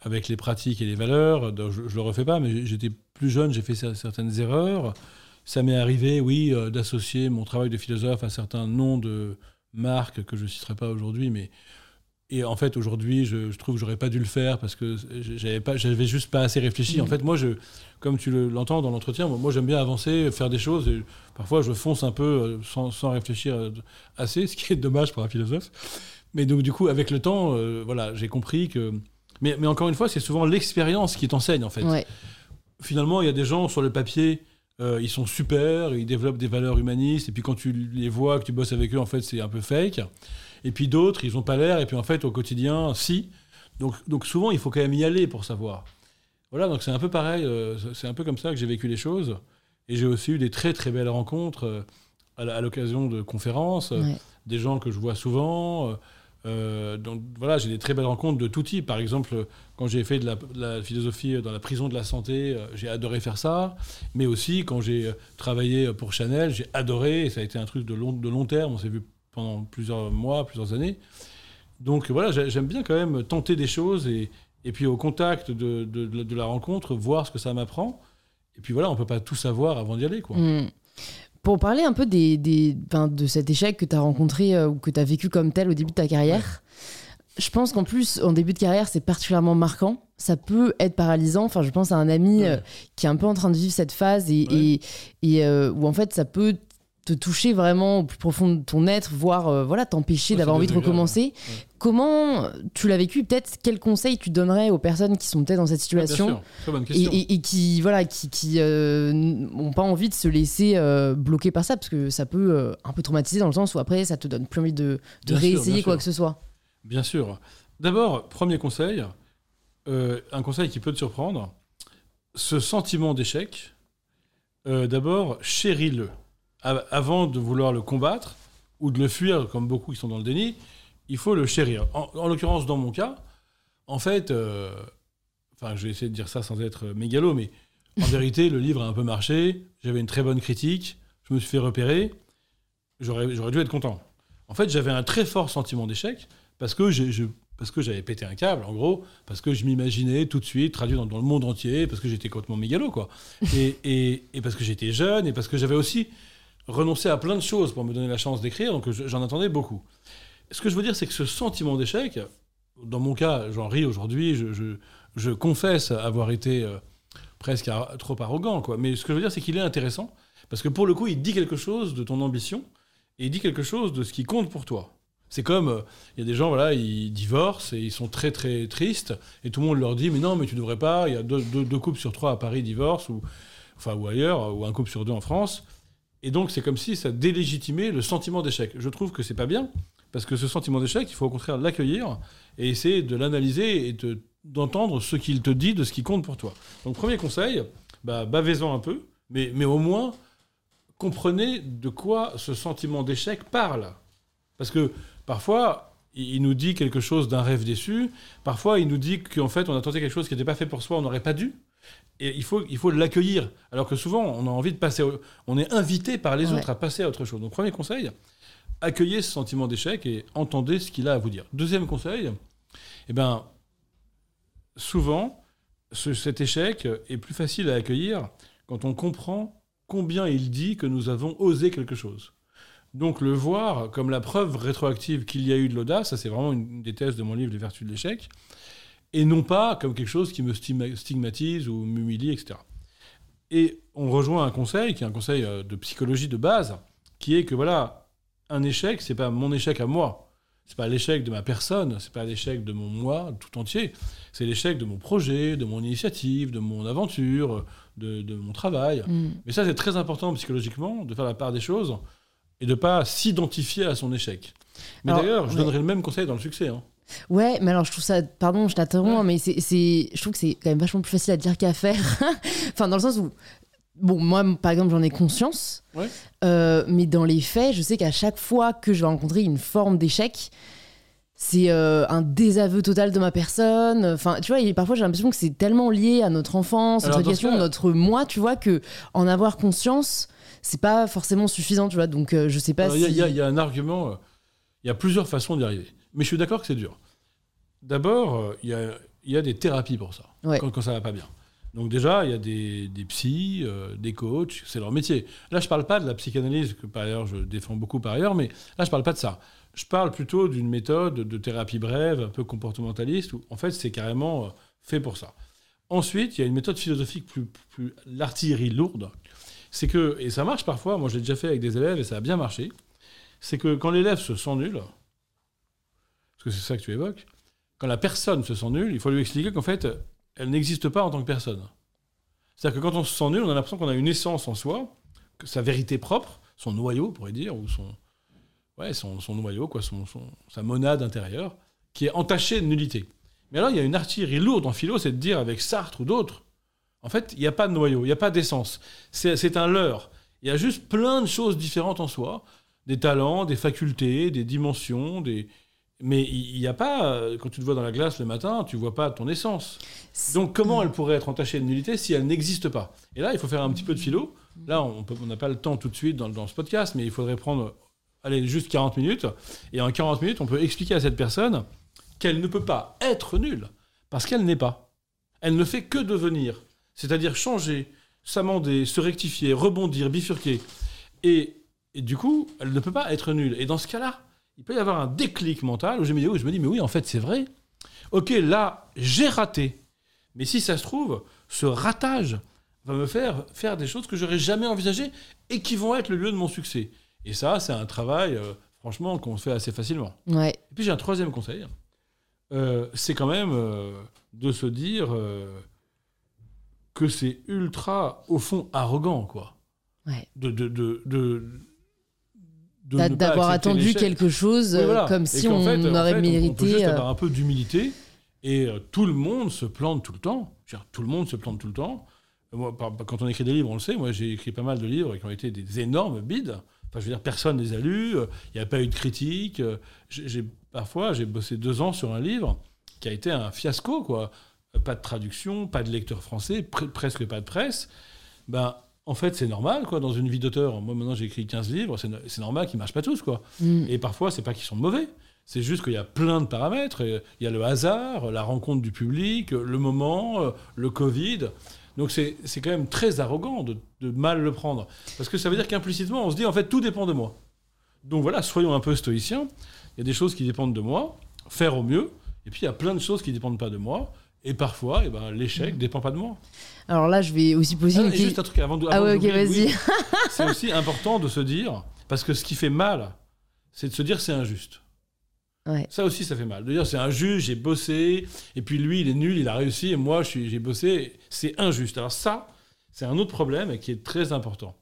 avec les pratiques et les valeurs. Je ne le refais pas, mais j'étais plus jeune, j'ai fait cer- certaines erreurs. Ça m'est arrivé, oui, euh, d'associer mon travail de philosophe à certains noms de marques que je ne citerai pas aujourd'hui, mais et en fait, aujourd'hui, je, je trouve que j'aurais pas dû le faire parce que j'avais pas, j'avais juste pas assez réfléchi. En Mhm. fait, moi, je, comme tu le- l'entends dans l'entretien, moi, moi, j'aime bien avancer, faire des choses. Et parfois, je fonce un peu euh, sans, sans réfléchir euh, assez, ce qui est dommage pour un philosophe. Mais donc, du coup, avec le temps, euh, voilà, j'ai compris que. Mais, mais encore une fois, c'est souvent l'expérience qui t'enseigne, en fait. Ouais. Finalement, il y a des gens sur le papier, euh, ils sont super, ils développent des valeurs humanistes, et puis quand tu les vois, que tu bosses avec eux, en fait, c'est un peu fake. Et puis d'autres, ils n'ont pas l'air, et puis en fait, au quotidien, si. Donc, donc souvent, il faut quand même y aller pour savoir. Voilà, donc c'est un peu pareil, euh, c'est un peu comme ça que j'ai vécu les choses. Et j'ai aussi eu des très très belles rencontres euh, à l'occasion de conférences, euh, Ouais. des gens que je vois souvent. euh, donc voilà, j'ai des très belles rencontres de tout type. Par exemple, quand j'ai fait de la, de la philosophie dans la prison de la santé, j'ai adoré faire ça. Mais aussi, quand j'ai travaillé pour Chanel, j'ai adoré. Et ça a été un truc de long, de long terme. On s'est vu pendant plusieurs mois, plusieurs années. Donc voilà, j'ai- j'aime bien quand même tenter des choses et, et puis au contact de, de- la rencontre, voir ce que ça m'apprend. Et puis voilà, on peut pas tout savoir avant d'y aller. Quoi. Mm. Pour parler un peu des, des, de cet échec que tu as rencontré euh, ou que tu as vécu comme tel au début de ta carrière, je pense qu'en plus, en début de carrière, c'est particulièrement marquant. Ça peut être paralysant. Enfin, je pense à un ami Ouais. euh, qui est un peu en train de vivre cette phase et, Ouais. et, et, euh, où en fait, ça peut te toucher vraiment au plus profond de ton être, voire euh, voilà, t'empêcher d'avoir envie de recommencer. Ouais. Comment tu l'as vécu? Peut-être quels conseils tu donnerais aux personnes qui sont peut-être dans cette Bien situation? sûr, très bonne et, question. et- et qui voilà qui, qui euh, n'ont pas envie de se laisser euh, bloquer par ça parce que ça peut un peu traumatiser dans le sens où après ça te donne plus envie de, de sûr, réessayer quoi sûr. que ce soit Bien sûr. D'abord, premier conseil, un conseil qui peut te surprendre. Ce sentiment d'échec, d'abord, chéris-le. Av- Avant de vouloir le combattre ou de le fuir, comme beaucoup qui sont dans le déni, il faut le chérir. En, en l'occurrence, dans mon cas, en fait, euh, enfin, je vais essayer de dire ça sans être mégalo, mais en [laughs] vérité, le livre a un peu marché. J'avais une très bonne critique. Je me suis fait repérer. J'aurais dû être content. En fait, j'avais un très fort sentiment d'échec parce que j'ai- je- parce que j'avais pété un câble, en gros, parce que je m'imaginais tout de suite traduit dans, dans le monde entier, parce que j'étais complètement mégalo, quoi. [laughs] Et, et- et parce que j'étais jeune, et parce que j'avais aussi renoncé à plein de choses pour me donner la chance d'écrire, donc je- j'en attendais beaucoup. Ce que je veux dire, c'est que ce sentiment d'échec, dans mon cas, j'en ris aujourd'hui, je, je- confesse avoir été euh, presque trop arrogant, quoi. Mais ce que je veux dire, c'est qu'il est intéressant, parce que pour le coup, il dit quelque chose de ton ambition, et il dit quelque chose de ce qui compte pour toi. C'est comme, euh, il y a des gens, voilà, ils divorcent et ils sont très très tristes, et tout le monde leur dit, mais non, mais tu devrais pas, il y a deux, deux- deux couples sur trois à Paris divorcent, ou, enfin, ou ailleurs, ou un couple sur deux en France. Et donc, c'est comme si ça délégitimait le sentiment d'échec. Je trouve que c'est pas bien, parce que ce sentiment d'échec, il faut au contraire l'accueillir et essayer de l'analyser et de- d'entendre ce qu'il te dit de ce qui compte pour toi. Donc, premier conseil, bah, bavez-en un peu, mais, mais au moins, comprenez de quoi ce sentiment d'échec parle. Parce que parfois, il il nous dit quelque chose d'un rêve déçu, parfois il nous dit qu'en fait on a tenté quelque chose qui n'était pas fait pour soi, on n'aurait pas dû. Et il faut, il faut l'accueillir. Alors que souvent, on a envie de passer. au- On est invité par les Ouais. autres à passer à autre chose. Donc, premier conseil, accueillez ce sentiment d'échec et entendez ce qu'il a à vous dire. Deuxième conseil, eh ben, souvent, ce- cet échec est plus facile à accueillir quand on comprend combien il dit que nous avons osé quelque chose. Donc le voir comme la preuve rétroactive qu'il y a eu de l'audace, ça c'est vraiment une des thèses de mon livre Les vertus de l'échec, et non pas comme quelque chose qui me stigma- stigmatise ou m'humilie, etc. Et on rejoint un conseil, qui est un conseil euh, de psychologie de base, qui est que voilà, un échec, c'est pas mon échec à moi. C'est pas l'échec de ma personne, c'est pas l'échec de mon moi tout entier. C'est l'échec de mon projet, de mon initiative, de mon aventure, de, de mon travail. Mm. Mais ça, c'est très important psychologiquement, de faire la part des choses et de pas s'identifier à son échec. Mais d'ailleurs, je ouais. donnerais le même conseil dans le succès. hein. Ouais, mais alors je trouve ça, pardon, je t'interromps, mais c'est, je trouve que c'est quand même vachement plus facile à dire qu'à faire. [laughs] enfin, dans le sens où, bon, moi, par exemple, j'en ai conscience, Ouais. Euh, mais dans les faits, je sais qu'à chaque fois que je vais rencontrer une forme d'échec, c'est euh, un désaveu total de ma personne. Enfin, tu vois, et parfois j'ai l'impression que c'est tellement lié à notre enfance, notre éducation, notre moi, tu vois, que en avoir conscience, c'est pas forcément suffisant, tu vois. Donc, euh, je sais pas Il y, a- si. il y a- il y a un argument, euh, il y a plusieurs façons d'y arriver. Mais je suis d'accord que c'est dur. D'abord, euh, il y a, il y a des thérapies pour ça, Ouais. quand, quand ça va pas bien. Donc déjà, il y a des, des psys, euh, des coachs, c'est leur métier. Là, je parle pas de la psychanalyse, que par ailleurs je défends beaucoup par ailleurs, mais là, je parle pas de ça. Je parle plutôt d'une méthode de thérapie brève, un peu comportementaliste, où en fait, c'est carrément euh, fait pour ça. Ensuite, il y a une méthode philosophique plus, plus l'artillerie lourde. C'est que, et ça marche parfois, moi je l'ai déjà fait avec des élèves et ça a bien marché, c'est que quand l'élève se sent nul, parce que c'est ça que tu évoques, quand la personne se sent nulle, il faut lui expliquer qu'en fait, elle n'existe pas en tant que personne. C'est-à-dire que quand on se sent nul, on a l'impression qu'on a une essence en soi, que sa vérité propre, son noyau, on pourrait dire, ou son, ouais, son, noyau, quoi, son, son- sa monade intérieure, qui est entachée de nullité. Mais alors, il y a une artillerie lourde en philo, c'est de dire avec Sartre ou d'autres, en fait, il n'y a pas de noyau, il n'y a pas d'essence. C'est un leurre. Il y a juste plein de choses différentes en soi, des talents, des facultés, des dimensions, des... mais il n'y a pas, euh, quand tu te vois dans la glace le matin, tu vois pas ton essence. Donc comment elle pourrait être entachée de nullité si elle n'existe pas? Et là, il faut faire un petit peu de philo. Là, on n'a pas le temps tout de suite dans, ce podcast, mais il faudrait prendre, allez, juste 40 minutes. Et en 40 minutes, on peut expliquer à cette personne qu'elle ne peut pas être nulle, parce qu'elle n'est pas. Elle ne fait que devenir. C'est-à-dire changer, s'amender, se rectifier, rebondir, bifurquer. Et du coup, elle ne peut pas être nulle. Et dans ce cas-là, il peut y avoir un déclic mental où je me dis, oui, je me dis mais oui, en fait, c'est vrai. Ok, là, j'ai raté. Mais si ça se trouve, ce ratage va me faire faire des choses que j'aurais jamais envisagées et qui vont être le lieu de mon succès. Et ça, c'est un travail, euh, franchement, qu'on fait assez facilement. Ouais. Et puis j'ai un troisième conseil. Euh, c'est quand même euh, de se dire que c'est ultra, au fond, arrogant, quoi. Ouais. De, de, de, de, de D'a- ne pas D'avoir attendu quelque chose Oui, euh, voilà. comme si on fait, aurait fait, on- On peut mérité. juste euh, avoir un peu d'humilité Et euh, tout le monde se plante tout le temps. Dire, tout le monde se plante tout le temps. Euh, Moi, par- quand on écrit des livres, on le sait. Moi, j'ai écrit pas mal de livres qui ont été des énormes bides. Enfin, je veux dire, personne ne les a lus. euh, Il n'y a pas eu de critique. euh, j'ai- parfois, j'ai bossé deux ans sur un livre qui a été un fiasco, quoi. Euh, Pas de traduction, pas de lecteur français, pre- presque pas de presse. Ben, en fait, c'est normal, quoi, dans une vie d'auteur. Moi, maintenant, j'ai écrit 15 livres. C'est no- c'est normal qu'ils ne marchent pas tous, quoi. Mm. Et parfois, c'est pas qu'ils sont mauvais. C'est juste qu'il y a plein de paramètres. Il y a le hasard, la rencontre du public, le moment, le Covid. Donc c'est c'est quand même très arrogant de, de mal le prendre. Parce que ça veut dire qu'implicitement, on se dit, en fait, tout dépend de moi. Donc voilà, soyons un peu stoïciens. Il y a des choses qui dépendent de moi, faire au mieux. Et puis il y a plein de choses qui ne dépendent pas de moi. Et parfois, eh ben, l'échec ne dépend pas de moi. Alors là, je vais aussi poser Ah, une juste un truc avant de. Ah avant ouais, ok, vas-y. oui, [laughs] c'est aussi important de se dire, parce que ce qui fait mal, c'est de se dire c'est injuste. Ouais. Ça aussi, ça fait mal. De dire c'est injuste, j'ai bossé, et puis lui, il est nul, il a réussi, et moi, j'ai bossé, c'est injuste. Alors ça, c'est un autre problème qui est très important.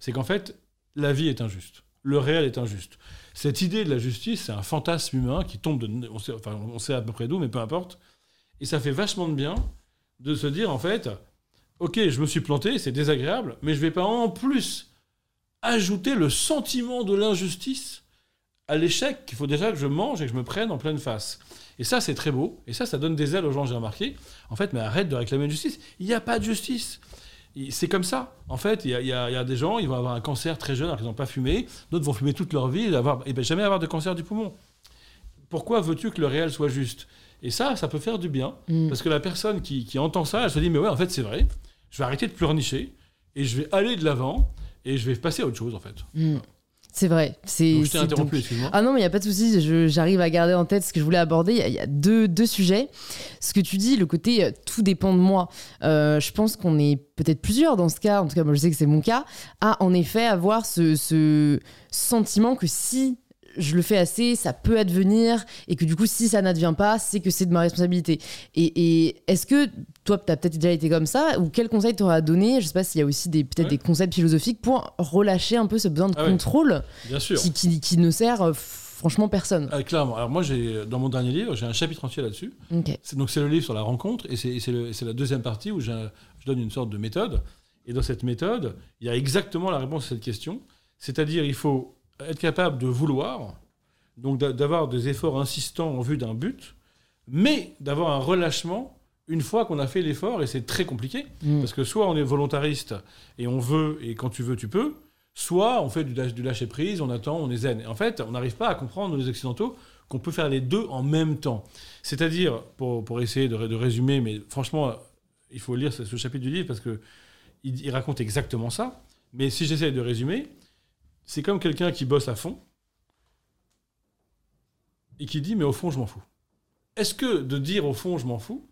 C'est qu'en fait, la vie est injuste. Le réel est injuste. Cette idée de la justice, c'est un fantasme humain qui tombe de... On sait, enfin, on sait à peu près d'où, mais peu importe. Et ça fait vachement de bien de se dire, en fait, ok, je me suis planté, c'est désagréable, mais je vais pas en plus ajouter le sentiment de l'injustice à l'échec qu'il faut déjà que je mange et que je me prenne en pleine face. Et ça, c'est très beau. Et ça, ça donne des ailes aux gens, j'ai remarqué. En fait, mais arrête de réclamer une justice. Il n'y a pas de justice. C'est comme ça. En fait, il y a, des gens, ils vont avoir un cancer très jeune alors qu'ils n'ont pas fumé. D'autres vont fumer toute leur vie et, et ben, jamais avoir de cancer du poumon. Pourquoi veux-tu que le réel soit juste? Et ça, ça peut faire du bien. Mm. Parce que la personne qui, qui entend ça, elle se dit, mais ouais, en fait, c'est vrai. Je vais arrêter de pleurnicher et je vais aller de l'avant et je vais passer à autre chose, en fait. Mm. C'est vrai. C'est. Donc, je t'ai c'est interrompu, excuse-moi. Ah non, mais il n'y a pas de souci, j'arrive à garder en tête ce que je voulais aborder. Il y a- il y, a deux, deux sujets. Ce que tu dis, le côté euh, tout dépend de moi. Euh, je pense qu'on est peut-être plusieurs dans ce cas, en tout cas, moi je sais que c'est mon cas, à en effet avoir ce, ce sentiment que si je le fais assez, ça peut advenir, et que du coup, si ça n'advient pas, c'est que c'est de ma responsabilité. Et, et est-ce que toi, tu as peut-être déjà été comme ça, ou quel conseil tu auras à donner? Je sais pas s'il y a aussi des- peut-être Ouais. des concepts philosophiques pour relâcher un peu ce besoin de Ah ouais. contrôle Bien sûr. qui, qui- qui ne sert euh, franchement personne. Ah, clairement. Alors moi, j'ai dans mon dernier livre, j'ai un chapitre entier là-dessus. C'est- Donc c'est le livre sur la rencontre et c'est la deuxième partie où je donne une sorte de méthode. Et dans cette méthode, il y a exactement la réponse à cette question. C'est-à-dire, il faut être capable de vouloir, donc d'a- d'avoir des efforts insistants en vue d'un but, mais d'avoir un relâchement une fois qu'on a fait l'effort, et c'est très compliqué, Mm. parce que soit on est volontariste et on veut, et quand tu veux, tu peux, soit on fait du, lâche- du lâcher prise, on attend, on est zen. Et en fait, on n'arrive pas à comprendre, nous les Occidentaux, qu'on peut faire les deux en même temps. C'est-à-dire, pour, pour essayer de, de résumer, mais franchement, il faut lire ce, ce chapitre du livre parce que il, il raconte exactement ça. Mais si j'essaie de résumer, c'est comme quelqu'un qui bosse à fond et qui dit mais au fond je m'en fous. Est-ce que de dire au fond je m'en fous,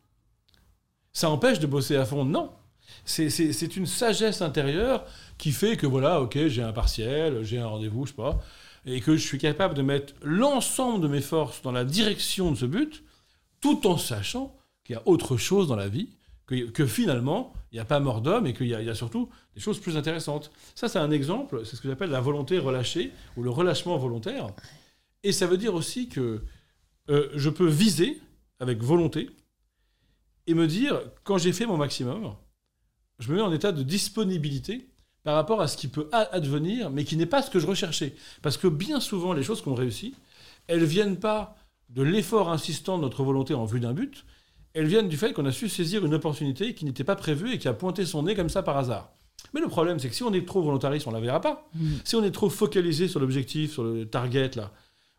ça empêche de bosser à fond? Non. C'est- une sagesse intérieure qui fait que voilà, ok, j'ai un partiel, j'ai un rendez-vous, je sais pas, et que je suis capable de mettre l'ensemble de mes forces dans la direction de ce but, tout en sachant qu'il y a autre chose dans la vie, que, que finalement, il n'y a pas mort d'homme et qu'il y, a- il y a surtout des choses plus intéressantes. Ça, c'est un exemple, c'est ce que j'appelle la volonté relâchée ou le relâchement volontaire. Et ça veut dire aussi que euh, je peux viser avec volonté et me dire, quand j'ai fait mon maximum, je me mets en état de disponibilité par rapport à ce qui peut advenir, mais qui n'est pas ce que je recherchais. Parce que bien souvent, les choses qu'on réussit, elles viennent pas de l'effort insistant de notre volonté en vue d'un but, elles viennent du fait qu'on a su saisir une opportunité qui n'était pas prévue et qui a pointé son nez comme ça par hasard. Mais le problème, c'est que si on est trop volontariste, on la verra pas. Mm. Si on est trop focalisé sur l'objectif, sur le target, là,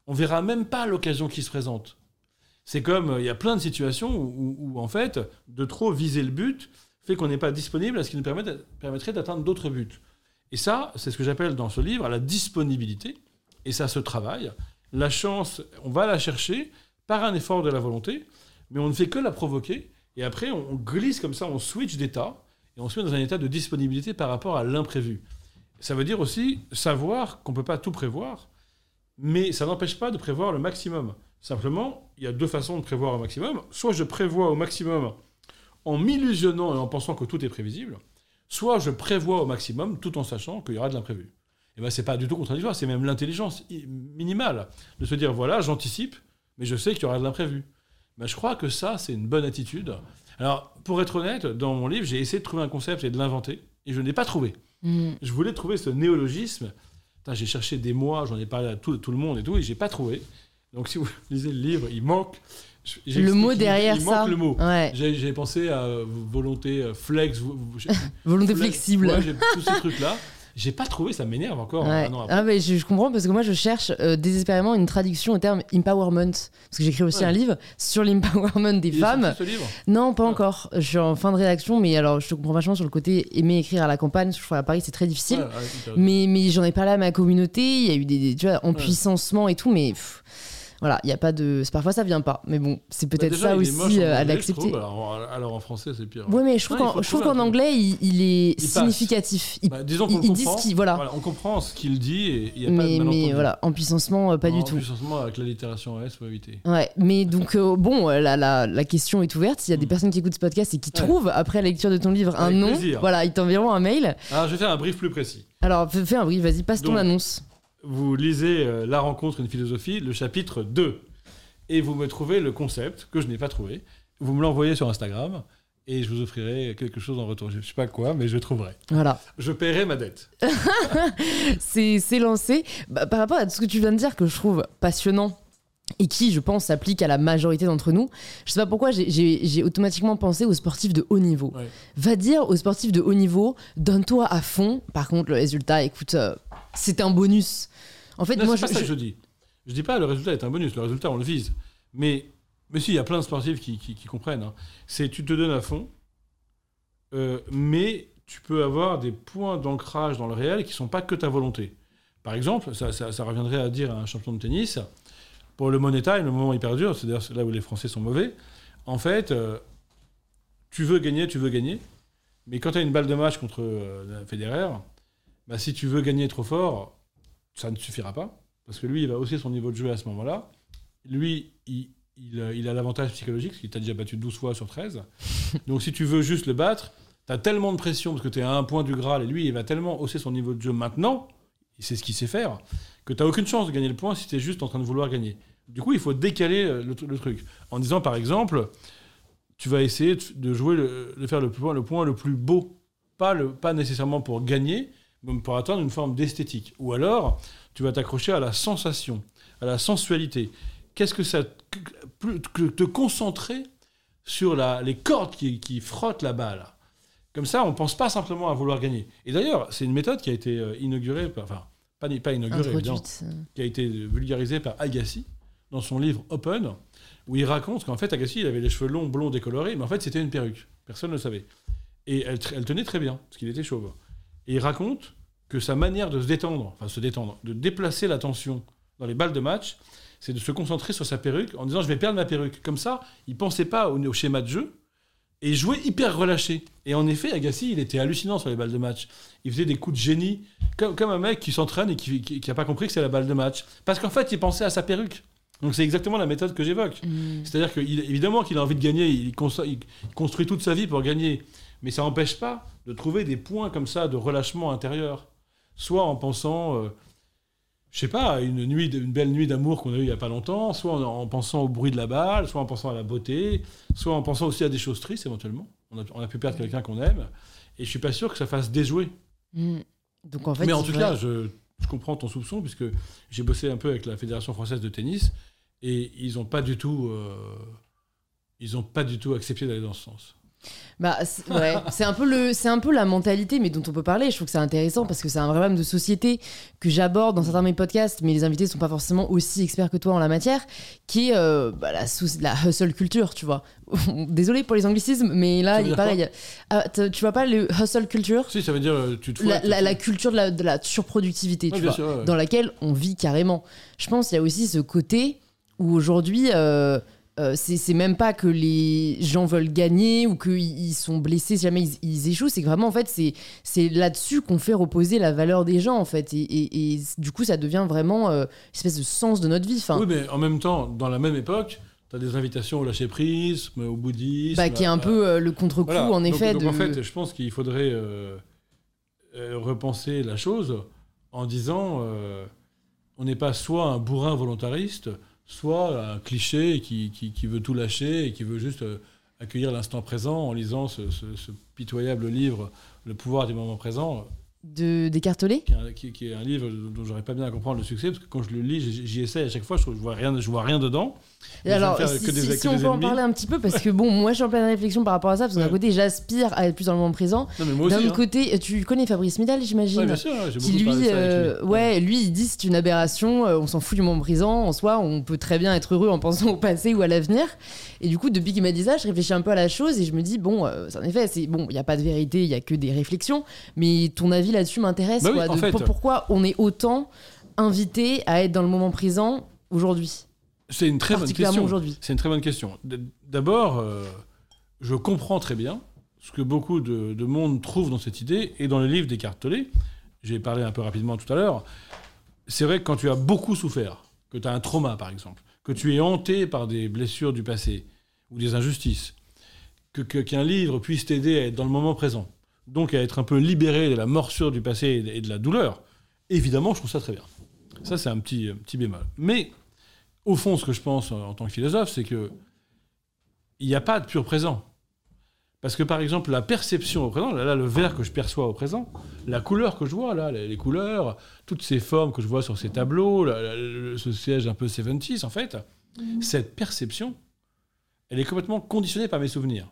on verra même pas l'occasion qui se présente. C'est comme, euh, il y a plein de situations où, où- où, en fait, de trop viser le but fait qu'on n'est pas disponible à ce qui nous permet- permettrait d'atteindre d'autres buts. Et ça, c'est ce que j'appelle dans ce livre la disponibilité, et ça se travaille. La chance, on va la chercher par un effort de la volonté, mais on ne fait que la provoquer, et après on glisse comme ça, on switch d'état, et on se met dans un état de disponibilité par rapport à l'imprévu. Ça veut dire aussi savoir qu'on ne peut pas tout prévoir, mais ça n'empêche pas de prévoir le maximum. Simplement, il y a deux façons de prévoir au maximum. Soit je prévois au maximum en m'illusionnant et en pensant que tout est prévisible, soit je prévois au maximum tout en sachant qu'il y aura de l'imprévu. Et ben c'est pas du tout contradictoire, c'est même l'intelligence minimale de se dire voilà, j'anticipe, mais je sais qu'il y aura de l'imprévu. Bah, je crois que ça, c'est une bonne attitude. Alors, pour être honnête, dans mon livre, j'ai essayé de trouver un concept et de l'inventer, et je n'ai pas trouvé. Mm. Je voulais trouver ce néologisme. J'ai cherché des mois, j'en ai parlé à tout, tout le monde et tout, et j'ai pas trouvé. Donc, si vous [laughs] lisez le livre, il manque. Le mot derrière il ça. manque le mot. Ouais. J'ai pensé à volonté euh, flex, [laughs] Volonté flex- flexible. ouais, j'ai tous ces trucs-là. J'ai pas trouvé, ça m'énerve encore. Ouais. un an après. Ah, mais je, je comprends parce que moi je cherche euh, désespérément une traduction au terme empowerment. Parce que j'écris aussi Ouais. un livre sur l'empowerment des Il femmes. ce livre Non, pas Ah. encore. Je suis en fin de rédaction, mais alors je te comprends vachement sur le côté aimer écrire à la campagne. Je crois à Paris c'est très difficile. Mais, mais j'en ai parlé à ma communauté, il y a eu des, des tu vois, empuissancement et tout, mais pff, voilà, il y a pas de. Parfois ça vient pas, mais bon, c'est Bah, peut-être ça moche aussi en euh, à l'accepter. Alors, alors en français, c'est pire. Ouais, mais je trouve Ouais, qu'en anglais, il, il est Il significatif. Il- Bah, disons qu'on dit ce comprend. qu'il- voilà. on comprend ce qu'il dit et il n'y a pas de mais, mais voilà, en puissancement, euh, pas En du tout. puissancement, avec la littération S, faut éviter. Ouais, mais donc euh, bon, la, la, la question est ouverte. S'il y a des Mm. personnes qui écoutent ce podcast et qui Ouais. trouvent après la lecture de ton livre un nom, plaisir. voilà, ils t'enverront un mail. Alors, je vais faire un brief plus précis. Alors fais un brief, vas-y, passe ton annonce. Vous lisez euh, La rencontre, une philosophie, le chapitre 2. Et vous me trouvez le concept, que je n'ai pas trouvé. Vous me l'envoyez sur Instagram et je vous offrirai quelque chose en retour. Je ne sais pas quoi, mais je trouverai. Voilà. Je paierai ma dette. [laughs] c'est lancé. Bah, par rapport à tout ce que tu viens de dire, que je trouve passionnant et qui, je pense, s'applique à la majorité d'entre nous, je sais pas pourquoi j'ai- automatiquement pensé aux sportifs de haut niveau. Ouais. Va dire aux sportifs de haut niveau, donne-toi à fond. Par contre, le résultat, écoute, euh, c'est un bonus. En fait, Non, moi, c'est pas je, ça que je- je dis. Je dis pas le résultat est un bonus. Le résultat, on le vise. Mais, mais si, il y a plein de sportifs qui, qui- qui comprennent. hein. C'est tu te donnes à fond, euh, mais tu peux avoir des points d'ancrage dans le réel qui sont pas que ta volonté. Par exemple, ça, ça- ça reviendrait à dire à un champion de tennis, pour le money time, le moment hyper dur, c'est d'ailleurs là où les Français sont mauvais. En fait, euh, tu veux gagner, tu veux gagner, mais quand tu as une balle de match contre euh, Federer, bah, si tu veux gagner trop fort, ça ne suffira pas. Parce que lui, il va hausser son niveau de jeu à ce moment-là. Lui, il, il, euh, il a l'avantage psychologique, parce qu'il t'a déjà battu 12 fois sur 13. [laughs] Donc si tu veux juste le battre, tu as tellement de pression, parce que tu es à un point du Graal, et lui, il va tellement hausser son niveau de jeu maintenant, et c'est ce qu'il sait faire, que tu n'as aucune chance de gagner le point si tu es juste en train de vouloir gagner. Du coup, il faut décaler euh, le, tru- le truc. En disant, par exemple, tu vas essayer de, jouer, le, de faire le point, le point le plus beau. Pas, le, pas nécessairement pour gagner, pour atteindre une forme d'esthétique. Ou alors, tu vas t'accrocher à la sensation, à la sensualité. Qu'est-ce que ça. que- plus- que te concentrer sur la, les cordes qui, qui frottent la balle? Comme ça, on ne pense pas simplement à vouloir gagner. Et d'ailleurs, c'est une méthode qui a été euh, inaugurée, par- enfin, pas, pas inaugurée, évidemment, qui a été vulgarisée par Agassi dans son livre Open, où il raconte qu'en fait, Agassi, il avait les cheveux longs, blonds, décolorés, mais en fait, c'était une perruque. Personne ne le savait. Et elle, elle tenait très bien, parce qu'il était chauve. Et il raconte que sa manière de se détendre, enfin se détendre, de déplacer l'attention dans les balles de match, c'est de se concentrer sur sa perruque en disant je vais perdre ma perruque. Comme ça, il pensait pas au, au schéma de jeu et jouait hyper relâché. Et en effet, Agassi, il était hallucinant sur les balles de match. Il faisait des coups de génie, comme, comme un mec qui s'entraîne et qui, qui, qui a pas compris que c'est la balle de match. Parce qu'en fait, il pensait à sa perruque. Donc c'est exactement la méthode que j'évoque. Mm. C'est-à-dire qu'évidemment qu'il a envie de gagner, il construit toute sa vie pour gagner. Mais ça n'empêche pas de trouver des points comme ça de relâchement intérieur. Soit en pensant, euh, je sais pas, à une, nuit, une belle nuit d'amour qu'on a eue il n'y a pas longtemps, soit en, en pensant au bruit de la balle, soit en pensant à la beauté, soit en pensant aussi à des choses tristes éventuellement. On a, on a pu perdre quelqu'un qu'on aime. Et je suis pas sûr que ça fasse déjouer. Mm. Donc en fait, Mais en tout cas, je, je comprends ton soupçon, puisque j'ai bossé un peu avec la Fédération française de tennis, et ils n'ont pas du tout... euh, ils ont pas du tout accepté d'aller dans ce sens. Bah, c'est- ouais, [laughs] c'est un peu le, c'est un peu la mentalité, mais dont on peut parler. Je trouve que c'est intéressant parce que c'est un vrai problème de société que j'aborde dans certains de mes podcasts, mais les invités sont pas forcément aussi experts que toi en la matière, qui est euh, bah, la, la hustle culture, tu vois. [laughs] Désolé pour les anglicismes, mais là, il dire pareil. Ah, tu vois pas le hustle culture, Si, ça veut dire euh, tu te la, la- tu- la culture de la, de surproductivité, Ouais, tu vois, sûr, ouais, ouais. dans laquelle on vit carrément. Je pense qu'il y a aussi ce côté où aujourd'hui. euh, euh, c'est même pas que les gens veulent gagner ou qu'ils ils sont blessés si jamais ils, ils échouent, c'est vraiment en fait c'est là-dessus qu'on fait reposer la valeur des gens en fait et, et- et du coup ça devient vraiment euh, une espèce de sens de notre vie. Enfin, Oui, mais en même temps, dans la même époque, tu as des invitations au lâcher-prise, au bouddhisme. bah, qui est un à- peu euh, le contre-coup Voilà. en Donc- effet donc, de. en fait, je pense qu'il faudrait euh, euh, repenser la chose en disant euh, on n'est pas soit un bourrin volontariste, soit un cliché qui, qui, veut tout lâcher et qui veut juste euh, accueillir l'instant présent en lisant ce, pitoyable livre, Le pouvoir du moment présent. De Descartes qui, qui, est un livre dont j'aurais pas bien à comprendre le succès, parce que quand je le lis, j'y essaie à chaque fois, je, ne vois rien, je vois rien dedans. Et alors, si, on peut en parler un petit peu, parce que bon, [laughs] moi je suis en pleine réflexion par rapport à ça, parce que d'un côté, j'aspire à être plus dans le moment présent. D'un hein. côté, tu connais Fabrice Midal, j'imagine bien sûr, qui lui, euh, ouais, lui, il dit c'est une aberration, euh, on s'en fout du moment présent, en soi, on peut très bien être heureux en pensant au passé ou à l'avenir. Et du coup, depuis qu'il m'a dit ça, je réfléchis un peu à la chose et je me dis, bon, euh, en effet, c'est bon, il n'y a pas de vérité, il y a que des réflexions, mais ton avis là-dessus m'intéresse. Bah pourquoi on est autant invité à être dans le moment présent aujourd'hui? C'est une très bonne question. C'est une très bonne question. D'abord, euh, je comprends très bien ce que beaucoup de, monde trouve dans cette idée, et dans le livre Descartes j'ai parlé un peu rapidement tout à l'heure, c'est vrai que quand tu as beaucoup souffert, que tu as un trauma par exemple, que tu es hanté par des blessures du passé ou des injustices, que qu'un livre puisse t'aider à être dans le moment présent, donc à être un peu libéré de la morsure du passé et de la douleur, évidemment, je trouve ça très bien. Ça, c'est un petit, un petit bémol. Mais au fond, ce que je pense en tant que philosophe, c'est que il n'y a pas de pur présent. Parce que par exemple, la perception au présent, là, le verre que je perçois au présent, la couleur que je vois, là, les, couleurs, toutes ces formes que je vois sur ces tableaux, ce siège un peu 70s, en fait, mhm. cette perception, elle est complètement conditionnée par mes souvenirs.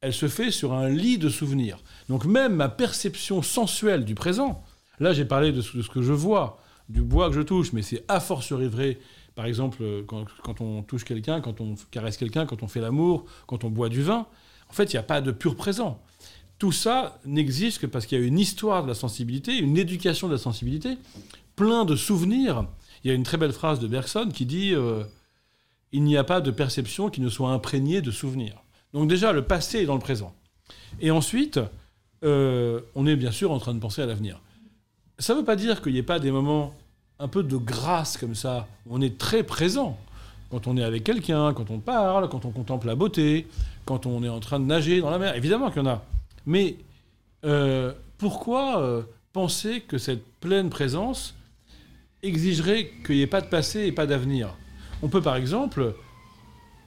Elle se fait sur un lit de souvenirs. Donc même ma perception sensuelle du présent, là j'ai parlé de ce, de ce, que je vois, du bois que je touche, mais c'est a fortiori vrai par exemple, euh, quand, on touche quelqu'un, quand on caresse quelqu'un, quand on fait l'amour, quand on boit du vin, en fait, il n'y a pas de pur présent. Tout ça n'existe que parce qu'il y a une histoire de la sensibilité, une éducation de la sensibilité, plein de souvenirs. Il y a une très belle phrase de Bergson qui dit euh, Il n'y a pas de perception qui ne soit imprégnée de souvenirs. Donc déjà, le passé est dans le présent. Et ensuite, euh, on est bien sûr en train de penser à l'avenir. Ça ne veut pas dire qu'il n'y ait pas des moments un peu de grâce comme ça. On est très présent quand on est avec quelqu'un, quand on parle, quand on contemple la beauté, quand on est en train de nager dans la mer. Évidemment qu'il y en a. Mais euh, pourquoi euh, penser que cette pleine présence exigerait qu'il n'y ait pas de passé et pas d'avenir? On peut par exemple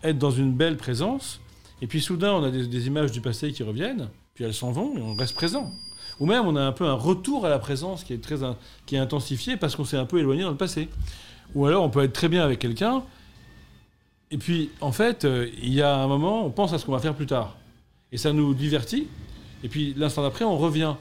être dans une belle présence, et puis soudain on a des, des images du passé qui reviennent, puis elles s'en vont et on reste présent. Ou même on a un peu un retour à la présence qui est, très, qui est intensifié parce qu'on s'est un peu éloigné dans le passé. Ou alors on peut être très bien avec quelqu'un, et puis en fait, euh, il y a un moment, on pense à ce qu'on va faire plus tard. Et ça nous divertit, et puis l'instant d'après, on revient.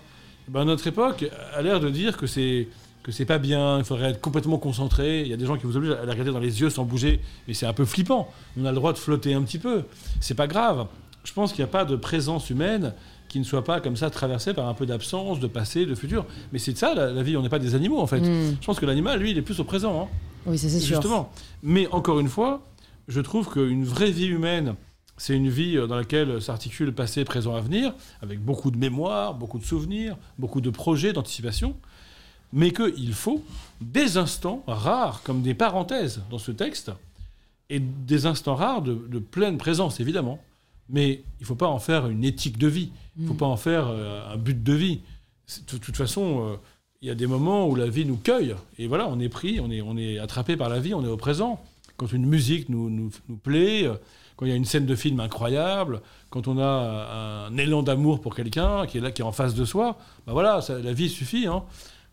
ben, notre époque a l'air de dire que c'est que c'est pas bien, il faudrait être complètement concentré. Il y a des gens qui vous obligent à la regarder dans les yeux sans bouger, mais c'est un peu flippant. On a le droit de flotter un petit peu. C'est pas grave. Je pense qu'il n'y a pas de présence humaine qui ne soit pas comme ça traversé par un peu d'absence, de passé, de futur. Mais c'est ça la, vie, on n'est pas des animaux en fait. Hmm. Je pense que l'animal, lui, il est plus au présent. Hein. Oui, c'est sûr. Justement. Mais encore une fois, je trouve qu'une vraie vie humaine, c'est une vie euh, dans laquelle s'articule passé, présent, avenir, avec beaucoup de mémoire, beaucoup de souvenirs, beaucoup de projets, d'anticipation, mais qu'il faut des instants rares, comme des parenthèses dans ce texte, et des instants rares de, de pleine présence, évidemment. Mais il ne faut pas en faire une éthique de vie. Il ne faut mm. pas en faire euh, un but de vie. De toute façon, euh, il y a des moments où la vie nous cueille. Et voilà, on est pris, on est, on est attrapé par la vie, on est au présent. Quand une musique nous, nous, nous plaît, euh, quand il y a une scène de film incroyable, quand on a un élan d'amour pour quelqu'un qui est là, qui est en face de soi, ben voilà, la vie suffit. Hein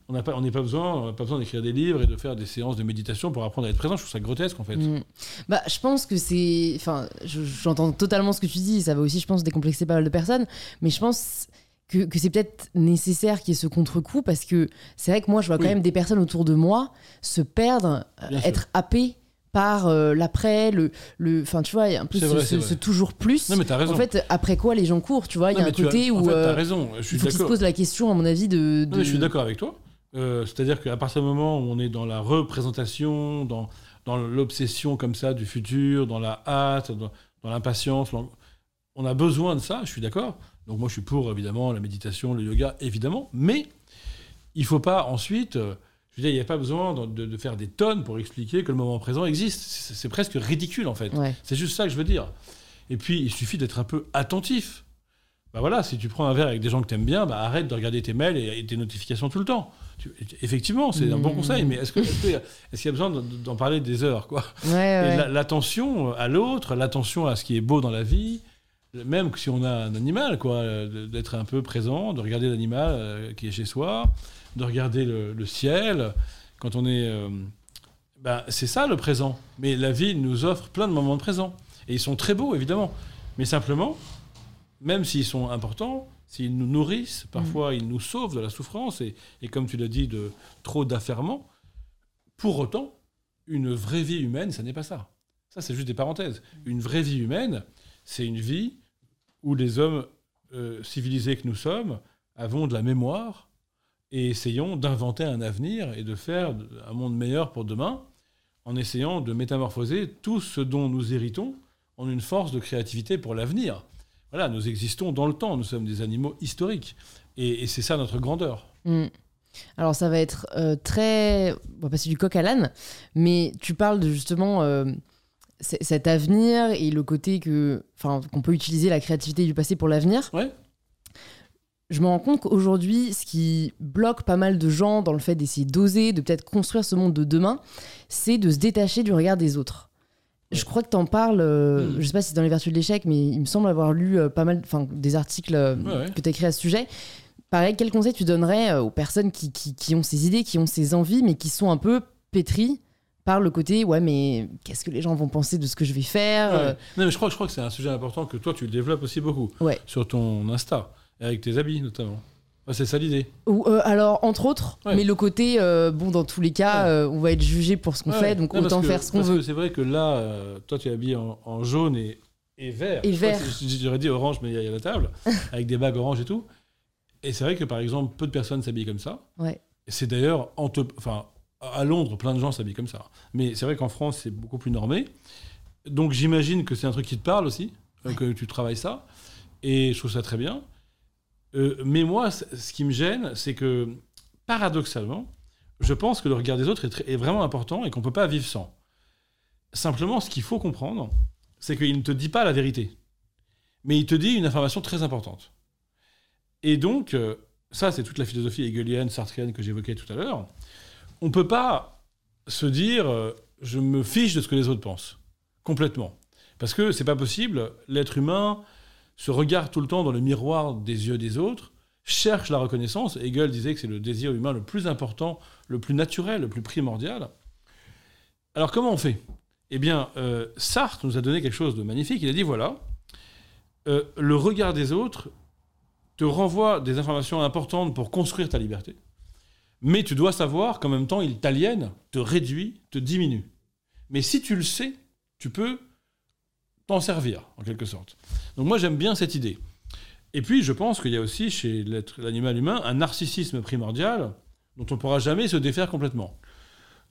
on n'a pas, pas besoin, pas besoin d'écrire des livres et de faire des séances de méditation pour apprendre à être présent. Je trouve ça grotesque en fait. Mm. Bah, je pense que c'est, enfin, j'entends totalement ce que tu dis. Ça va aussi, je pense, décomplexer pas mal de personnes. Mais je pense que, c'est peut-être nécessaire qu'il y ait ce contre-coup parce que c'est vrai que moi, je vois quand même des personnes autour de moi se perdre, être happées par euh, l'après, le, le, enfin tu vois, il y a un peu ce, toujours plus. Non, mais as raison. En fait, après quoi les gens courent, tu vois, il y a un côté où. En fait, as raison. Je suis il faut se pose la question, à mon avis, de. je suis d'accord avec toi. Euh, c'est-à-dire qu'à partir du moment où on est dans la représentation, dans, dans l'obsession comme ça du futur, dans la hâte, dans, l'impatience, on a besoin de ça, je suis d'accord. Donc moi je suis pour évidemment la méditation, le yoga, évidemment, mais il ne faut pas ensuite... Euh, je veux dire, il n'y a pas besoin de, faire des tonnes pour expliquer que le moment présent existe. C'est presque ridicule, en fait. C'est juste ça que je veux dire. Et puis, il suffit d'être un peu attentif bah voilà, si tu prends un verre avec des gens que tu aimes bien, bah arrête de regarder tes mails et, tes notifications tout le temps. Effectivement, c'est un bon mmh. conseil, mais est-ce qu'il est y a besoin d'en parler des heures quoi? L'attention à l'autre, l'attention à ce qui est beau dans la vie, même si on a un animal, quoi, d'être un peu présent, de regarder l'animal euh, qui est chez soi, de regarder le, ciel, quand on est... Euh, bah, c'est ça le présent. Mais la vie nous offre plein de moments de présent. Et ils sont très beaux, évidemment. Mais simplement, même s'ils sont importants, s'ils nous nourrissent, parfois mm. ils nous sauvent de la souffrance, et, comme tu l'as dit, de trop d'affairement, pour autant, une vraie vie humaine, ça n'est pas ça. Ça, c'est juste des parenthèses. Une vraie vie humaine, c'est une vie où les hommes euh, civilisés que nous sommes avons de la mémoire et essayons d'inventer un avenir et de faire un monde meilleur pour demain en essayant de métamorphoser tout ce dont nous héritons en une force de créativité pour l'avenir voilà, nous existons dans le temps, nous sommes des animaux historiques. Et, c'est ça notre grandeur. Mm. Alors ça va être euh, très... On va passer du coq à l'âne, mais tu parles de justement euh, cet avenir et le côté que, qu'on peut utiliser la créativité du passé pour l'avenir. Ouais. Je me rends compte qu'aujourd'hui, ce qui bloque pas mal de gens dans le fait d'essayer d'oser, de peut-être construire ce monde de demain, c'est de se détacher du regard des autres. Je crois que tu en parles, euh, hmm. je sais pas si c'est dans les vertus de l'échec, mais il me semble avoir lu euh, pas mal, des articles euh, que tu as écrits à ce sujet. Pareil, quel conseil tu donnerais aux personnes qui, qui, ont ces idées, qui ont ces envies, mais qui sont un peu pétries par le côté ouais mais qu'est-ce que les gens vont penser de ce que je vais faire Non mais je crois, je crois que c'est un sujet important que toi tu le développes aussi beaucoup sur ton Insta avec tes habits notamment c'est ça l'idée. Euh, alors, entre autres, mais le côté, euh, bon, dans tous les cas, euh, on va être jugé pour ce qu'on fait, donc autant faire ce qu'on veut. C'est vrai que là, toi, tu es habillé en, jaune et, et vert. Et vert. J'aurais dit orange, mais il y, a la table, [laughs] avec des bagues orange et tout. Et c'est vrai que, par exemple, peu de personnes s'habillent comme ça. Ouais. C'est d'ailleurs, enfin, à Londres, plein de gens s'habillent comme ça. Mais c'est vrai qu'en France, c'est beaucoup plus normé. Donc, j'imagine que c'est un truc qui te parle aussi, que tu travailles ça. Et je trouve ça très bien. Euh, mais moi, ce qui me gêne, c'est que, paradoxalement, je pense que le regard des autres est, vraiment important et qu'on ne peut pas vivre sans. Simplement, ce qu'il faut comprendre, c'est qu'il ne te dit pas la vérité, mais il te dit une information très importante. Et donc, euh, ça, c'est toute la philosophie hegelienne, sartréenne que j'évoquais tout à l'heure. On ne peut pas se dire, euh, je me fiche de ce que les autres pensent, complètement. Parce que c'est pas possible. L'être humain se regarde tout le temps dans le miroir des yeux des autres, cherche la reconnaissance. Hegel disait que c'est le désir humain le plus important, le plus naturel, le plus primordial. Alors comment on fait? Eh bien, euh, Sartre nous a donné quelque chose de magnifique. Il a dit, voilà, euh, le regard des autres te renvoie des informations importantes pour construire ta liberté, mais tu dois savoir qu'en même temps, il t'aliène, te réduit, te diminue. Mais si tu le sais, tu peux t'en servir, en quelque sorte. Donc moi, j'aime bien cette idée. Et puis, je pense qu'il y a aussi chez l'animal humain un narcissisme primordial dont on ne pourra jamais se défaire complètement.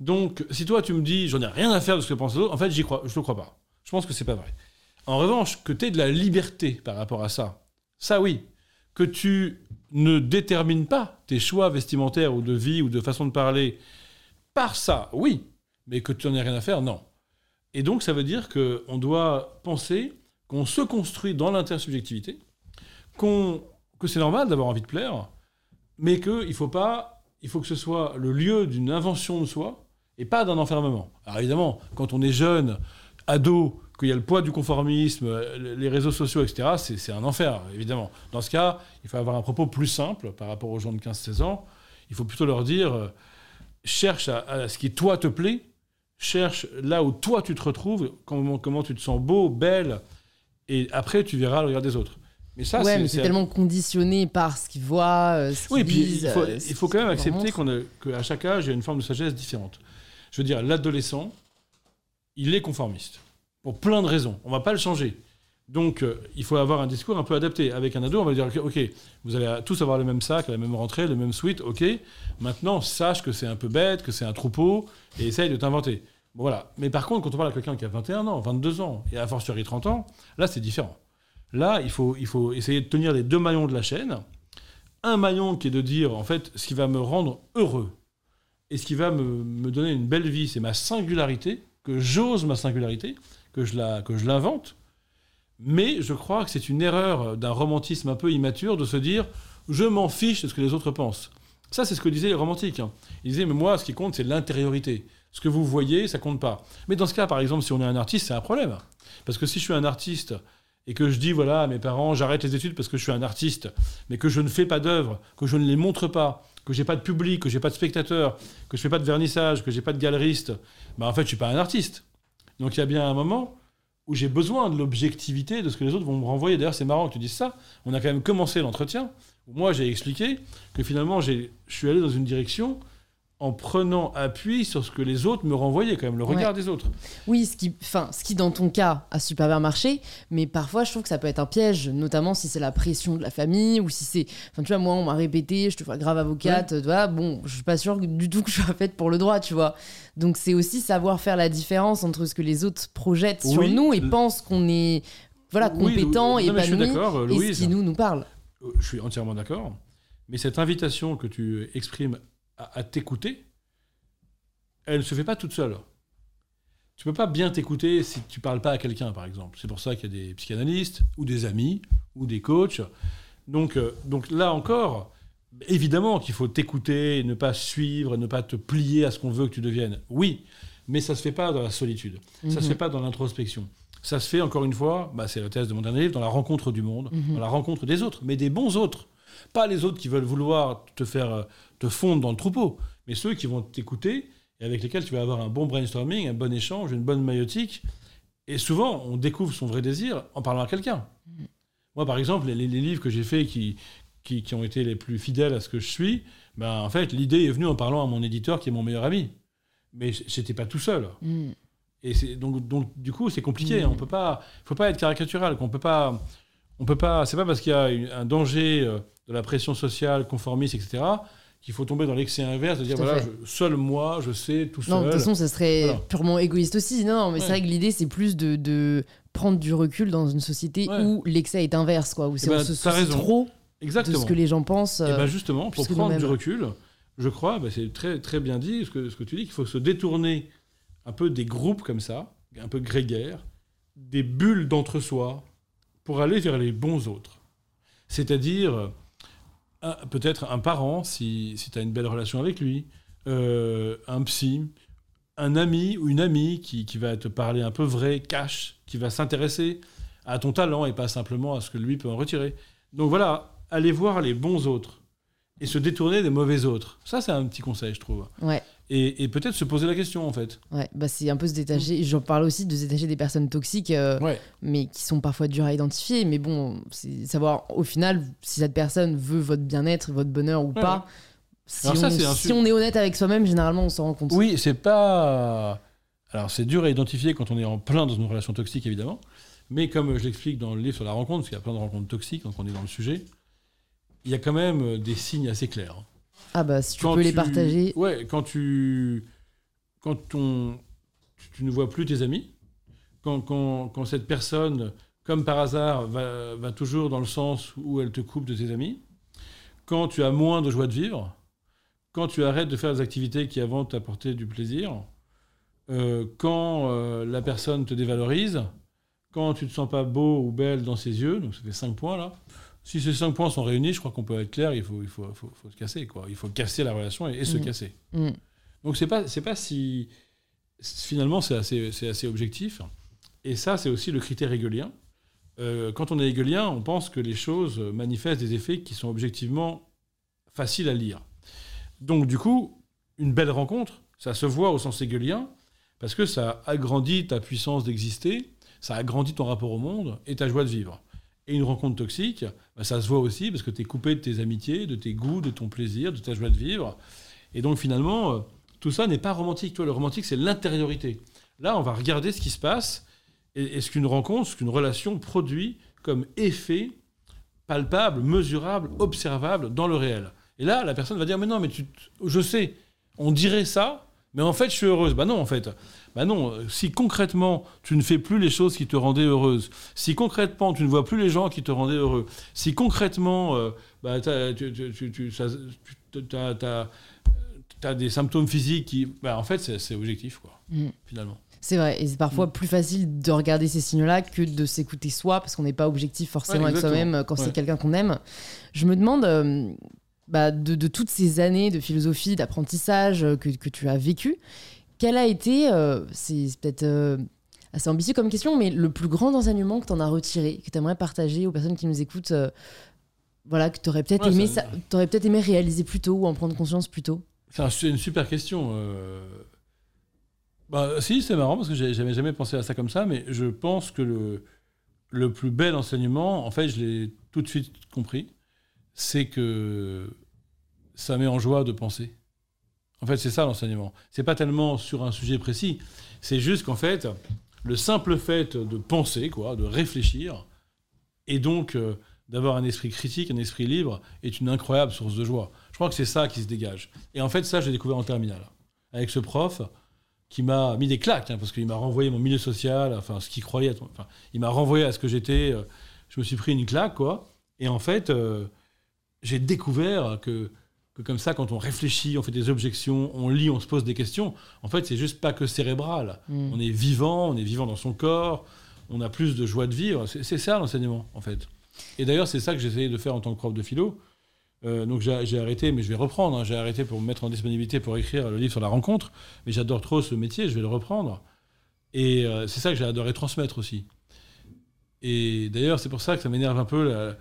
Donc, si toi, tu me dis, j'en ai rien à faire de ce que pensent les autres, en fait, j'y crois, je ne le crois pas. Je pense que c'est pas vrai. En revanche, que tu aies de la liberté par rapport à ça, ça oui. Que tu ne détermines pas tes choix vestimentaires ou de vie ou de façon de parler par ça, oui. Mais que tu n'en aies rien à faire, non. Et donc, ça veut dire qu'on doit penser qu'on se construit dans l'intersubjectivité, qu'on, que c'est normal d'avoir envie de plaire, mais qu'il faut pas, il faut que ce soit le lieu d'une invention de soi et pas d'un enfermement. Alors évidemment, quand on est jeune, ado, qu'il y a le poids du conformisme, les réseaux sociaux, etc., c'est un enfer, évidemment. Dans ce cas, il faut avoir un propos plus simple par rapport aux gens de 15-16 ans. Il faut plutôt leur dire, euh, cherche à ce qui, toi, te plaît, cherche là où toi tu te retrouves, comment, comment tu te sens beau, belle, et après tu verras le regard des autres. Mais ça, ouais, c'est tellement conditionné par ce qu'ils voient, euh, ce oui, puis il faut, il faut quand même accepter qu'à chaque âge, il y a une forme de sagesse différente. Je veux dire, l'adolescent, il est conformiste. Pour plein de raisons. On ne va pas le changer. Donc, euh, il faut avoir un discours un peu adapté. Avec un ado, on va dire OK, vous allez tous avoir le même sac, la même rentrée, le même suite, OK. Maintenant, sache que c'est un peu bête, que c'est un troupeau, et essaye de t'inventer. Voilà. Mais par contre, quand on parle à quelqu'un qui a 21 ans, 22 ans, et à fortiori 30 ans, là, c'est différent. Là, il faut, essayer de tenir les deux maillons de la chaîne. Un maillon qui est de dire, en fait, ce qui va me rendre heureux et ce qui va me, donner une belle vie, c'est ma singularité, que j'ose ma singularité, que je l'invente. Mais je crois que c'est une erreur d'un romantisme un peu immature de se dire je m'en fiche de ce que les autres pensent. Ça, c'est ce que disaient les romantiques. Hein. Ils disaient mais moi, ce qui compte, c'est l'intériorité. Ce que vous voyez, ça compte pas. Mais dans ce cas, par exemple, si on est un artiste, c'est un problème. Parce que si je suis un artiste et que je dis voilà à mes parents j'arrête les études parce que je suis un artiste, mais que je ne fais pas d'œuvres, que je ne les montre pas, que j'ai pas de public, que j'ai pas de spectateurs, que je fais pas de vernissage, que j'ai pas de galeriste, bah en fait je suis pas un artiste. Donc il y a bien un moment où j'ai besoin de l'objectivité de ce que les autres vont me renvoyer. D'ailleurs c'est marrant que tu dises ça. On a quand même commencé l'entretien moi j'ai expliqué que finalement je suis allé dans une direction en prenant appui sur ce que les autres me renvoyaient, quand même, le regard des autres. Oui, ce qui, enfin, ce qui, dans ton cas, a super bien marché, mais parfois, je trouve que ça peut être un piège, notamment si c'est la pression de la famille, ou si c'est. Enfin, tu vois, moi, on m'a répété, je te vois grave avocate, tu vois, bon, je suis pas sûre du tout que je sois faite pour le droit, tu vois. Donc, c'est aussi savoir faire la différence entre ce que les autres projettent sur nous et pensent qu'on est voilà, compétent et épanoui, et ce qui nous, nous parle. Euh, je suis entièrement d'accord. Mais cette invitation que tu exprimes à, t'écouter, elle ne se fait pas toute seule. Tu peux pas bien t'écouter si tu parles pas à quelqu'un, par exemple. C'est pour ça qu'il y a des psychanalystes, ou des amis, ou des coachs. Donc, euh, donc là encore, évidemment qu'il faut t'écouter, ne pas suivre, ne pas te plier à ce qu'on veut que tu deviennes. Oui, mais ça se fait pas dans la solitude. Ça se mhm. fait pas dans l'introspection. Ça se fait, encore une fois, bah, c'est la thèse de mon dernier livre, dans la rencontre du monde, mhm. dans la rencontre des autres, mais des bons autres. Pas les autres qui veulent vouloir te faire euh, te fondre dans le troupeau, mais ceux qui vont t'écouter et avec lesquels tu vas avoir un bon brainstorming, un bon échange, une bonne maïotique. Et souvent, on découvre son vrai désir en parlant à quelqu'un. Moi, par exemple, les, livres que j'ai faits qui, qui, ont été les plus fidèles à ce que je suis, ben, en fait, l'idée est venue en parlant à mon éditeur qui est mon meilleur ami. Mais j'étais pas tout seul. Mm. Et c'est, donc, donc, du coup, c'est compliqué. Mm. On peut pas, faut pas être caricatural. Qu'on peut pas, on peut pas. C'est pas parce qu'il y a un danger euh, de la pression sociale, conformiste, etc qu'il faut tomber dans l'excès inverse, de dire voilà, seul moi, je sais, tout seul. Non, de toute façon, ça serait purement égoïste aussi. Non, mais c'est vrai que l'idée, c'est plus de, de, prendre du recul dans une société où l'excès est inverse, quoi, où c'est ben, trop Exactement. de ce que les gens pensent. Et ben justement, pour prendre du recul, je crois, ben c'est très, très bien dit ce que, ce que tu dis, qu'il faut se détourner un peu des groupes comme ça, un peu grégaires, des bulles d'entre-soi, pour aller vers les bons autres. C'est-à-dire peut-être un parent, si, si tu as une belle relation avec lui, euh, un psy, un ami ou une amie qui, va te parler un peu vrai, cash, qui va s'intéresser à ton talent et pas simplement à ce que lui peut en retirer. Donc voilà, allez voir les bons autres et se détourner des mauvais autres. Ça, c'est un petit conseil, je trouve. Ouais. Et, peut-être se poser la question, en fait. Ouais, bah c'est un peu se détacher. J'en parle aussi de se détacher des personnes toxiques, euh, mais qui sont parfois dures à identifier. Mais bon, c'est savoir au final si cette personne veut votre bien-être, votre bonheur ou pas. Si, on, si on est honnête avec soi-même, généralement, on s'en rend compte. Oui, c'est pas. Alors, c'est dur à identifier quand on est en plein dans une relation toxique, évidemment. Mais comme je l'explique dans le livre sur la rencontre, parce qu'il y a plein de rencontres toxiques quand on est dans le sujet, il y a quand même des signes assez clairs. Ah bah si tu peux les partager. Ouais, quand tu quand tu ne vois plus tes amis, quand, quand, quand cette personne, comme par hasard, va, va, toujours dans le sens où elle te coupe de tes amis, quand tu as moins de joie de vivre, quand tu arrêtes de faire des activités qui avant t'apportaient du plaisir, euh, quand euh, la personne te dévalorise, quand tu ne te sens pas beau ou belle dans ses yeux, donc ça fait cinq points là, si ces cinq points sont réunis, je crois qu'on peut être clair, il faut, il faut, faut, se casser. Quoi. Il faut casser la relation et, se mm. casser. Mm. Donc c'est pas, pas si... Finalement, c'est assez, assez objectif. Et ça, c'est aussi le critère hegelien. Euh, quand on est hegelien, on pense que les choses manifestent des effets qui sont objectivement faciles à lire. Donc du coup, une belle rencontre, ça se voit au sens hegelien, parce que ça agrandit ta puissance d'exister, ça agrandit ton rapport au monde et ta joie de vivre. Et une rencontre toxique, bah, ça se voit aussi parce que tu es coupé de tes amitiés, de tes goûts, de ton plaisir, de ta joie de vivre. Et donc finalement, euh, tout ça n'est pas romantique. Toi, le romantique, c'est l'intériorité. Là, on va regarder ce qui se passe et, ce qu'une rencontre, ce qu'une relation produit comme effet palpable, mesurable, observable dans le réel. Et là, la personne va dire, mais non, mais tu, je sais, on dirait ça, mais en fait, je suis heureuse. Bah non, en fait. Bah non, si concrètement, tu ne fais plus les choses qui te rendaient heureuse, si concrètement, tu ne vois plus les gens qui te rendaient heureux, si concrètement, euh, bah, tu as, des symptômes physiques qui... Bah, en fait, c'est objectif, quoi, mm. finalement. C'est vrai, et c'est parfois Mm. plus facile de regarder ces signaux-là que de s'écouter soi, parce qu'on n'est pas objectif forcément Ouais, avec soi-même euh, quand c'est quelqu'un qu'on aime. Je me demande, euh, bah, de, de toutes ces années de philosophie, d'apprentissage euh, que, que tu as vécu, quel a été, euh, c'est peut-être euh, assez ambitieux comme question, mais le plus grand enseignement que tu en as retiré, que tu aimerais partager aux personnes qui nous écoutent euh, voilà, que tu aurais peut-être Ouais, aimé, ça- réaliser plus tôt ou en prendre conscience plus tôt? C'est un- c'est une super question. Bah, si, c'est marrant parce que j'avais jamais pensé à ça comme ça, mais je pense que le, le plus bel enseignement, en fait, je l'ai tout de suite compris, c'est que ça met en joie de penser. En fait, c'est ça l'enseignement. C'est pas tellement sur un sujet précis, c'est juste qu'en fait, le simple fait de penser, quoi, de réfléchir, et donc euh, d'avoir un esprit critique, un esprit libre, est une incroyable source de joie. Je crois que c'est ça qui se dégage. Et en fait, ça, j'ai découvert en terminale. Avec ce prof qui m'a mis des claques, hein, parce qu'il m'a renvoyé mon milieu social, enfin, ce qu'il croyait. Enfin, il m'a renvoyé à ce que j'étais. euh, je me suis pris une claque, quoi. Et en fait, euh, j'ai découvert que, que comme ça, quand on réfléchit, on fait des objections, on lit, on se pose des questions, en fait, c'est juste pas que cérébral. Mm. On est vivant, on est vivant dans son corps, on a plus de joie de vivre. C'est ça l'enseignement, en fait. Et d'ailleurs, c'est ça que essayé de faire en tant que prof de philo. Euh, donc j'ai j'ai arrêté, mais je vais reprendre. hein. J'ai arrêté pour me mettre en disponibilité pour écrire le livre sur la rencontre. Mais j'adore trop ce métier, je vais le reprendre. Et euh, c'est ça que j'ai adoré transmettre aussi. Et d'ailleurs, c'est pour ça que ça m'énerve un peu. la-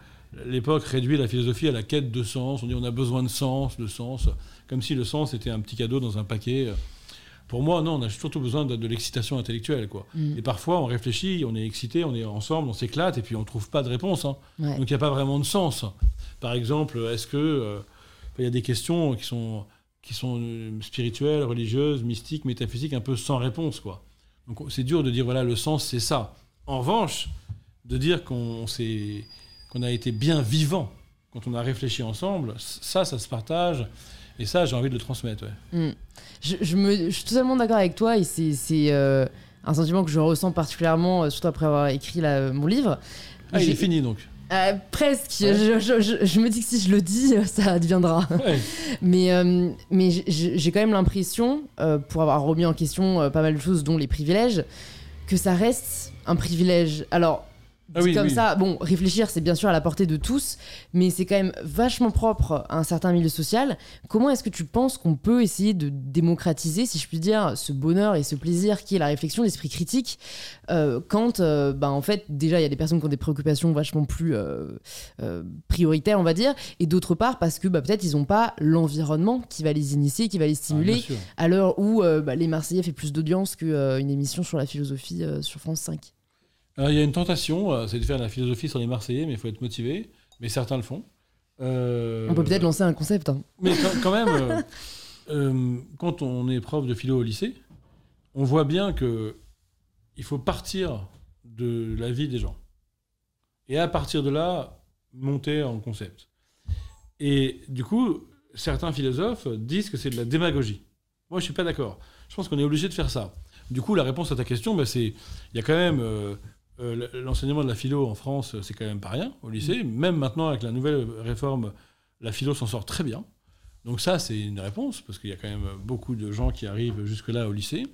L'époque réduit la philosophie à la quête de sens. On dit on a besoin de sens, de sens, comme si le sens était un petit cadeau dans un paquet. Pour moi, non, on a surtout besoin de, de l'excitation intellectuelle. Quoi. Mm. Et parfois, on réfléchit, on est excité, on est ensemble, on s'éclate, et puis on trouve pas de réponse. hein. Ouais. Donc il n'y a pas vraiment de sens. Par exemple, est-ce que euh, il y a des questions qui sont qui sont euh, spirituelles, religieuses, mystiques, métaphysiques, un peu sans réponse, quoi. Donc c'est dur de dire voilà le sens c'est ça. En revanche, de dire qu'on s'est qu'on a été bien vivant quand on a réfléchi ensemble, ça, ça se partage. Et ça, j'ai envie de le transmettre. ouais. Mm. Je, je me, je suis totalement d'accord avec toi et c'est euh, un sentiment que je ressens particulièrement, euh, surtout après avoir écrit là, mon livre. Ah, il J'ai- est fini donc. Euh, presque. Ouais. Je, je- je- je me dis que si je le dis, euh, [laughs] ça deviendra. Ouais. [laughs] Mais, euh, mais j'ai- quand même l'impression, euh, pour avoir remis en question euh, pas mal de choses, dont les privilèges, que ça reste un privilège. Alors, Ah oui, comme oui. ça, bon, réfléchir, c'est bien sûr à la portée de tous, mais c'est quand même vachement propre à un certain milieu social. Comment est-ce que tu penses qu'on peut essayer de démocratiser, si je puis dire, ce bonheur et ce plaisir qui est la réflexion, l'esprit critique, euh, quand, euh, bah, en fait, déjà, il y a des personnes qui ont des préoccupations vachement plus euh, prioritaires, on va dire, et d'autre part, parce que bah, peut-être ils n'ont pas l'environnement qui va les initier, qui va les Ah, stimuler, à l'heure où bah, les Marseillais fait plus d'audience qu'une émission sur la philosophie sur France 5. Alors, il y a une tentation, euh, c'est de faire de la philosophie sur les Marseillais, mais il faut être motivé. Mais certains le font. Euh, On peut peut-être lancer un concept. hein. Mais quand, quand même, [laughs] euh, euh, quand on est prof de philo au lycée, on voit bien que il faut partir de la vie des gens. Et à partir de là, monter en concept. Et du coup, certains philosophes disent que c'est de la démagogie. Moi, je suis pas d'accord. Je pense qu'on est obligé de faire ça. Du coup, la réponse à ta question, bah, c'est il y a quand même euh, euh, l'enseignement de la philo en France, c'est quand même pas rien au lycée. Même maintenant, avec la nouvelle réforme, la philo s'en sort très bien. Donc ça, c'est une réponse, parce qu'il y a quand même beaucoup de gens qui arrivent jusque-là au lycée.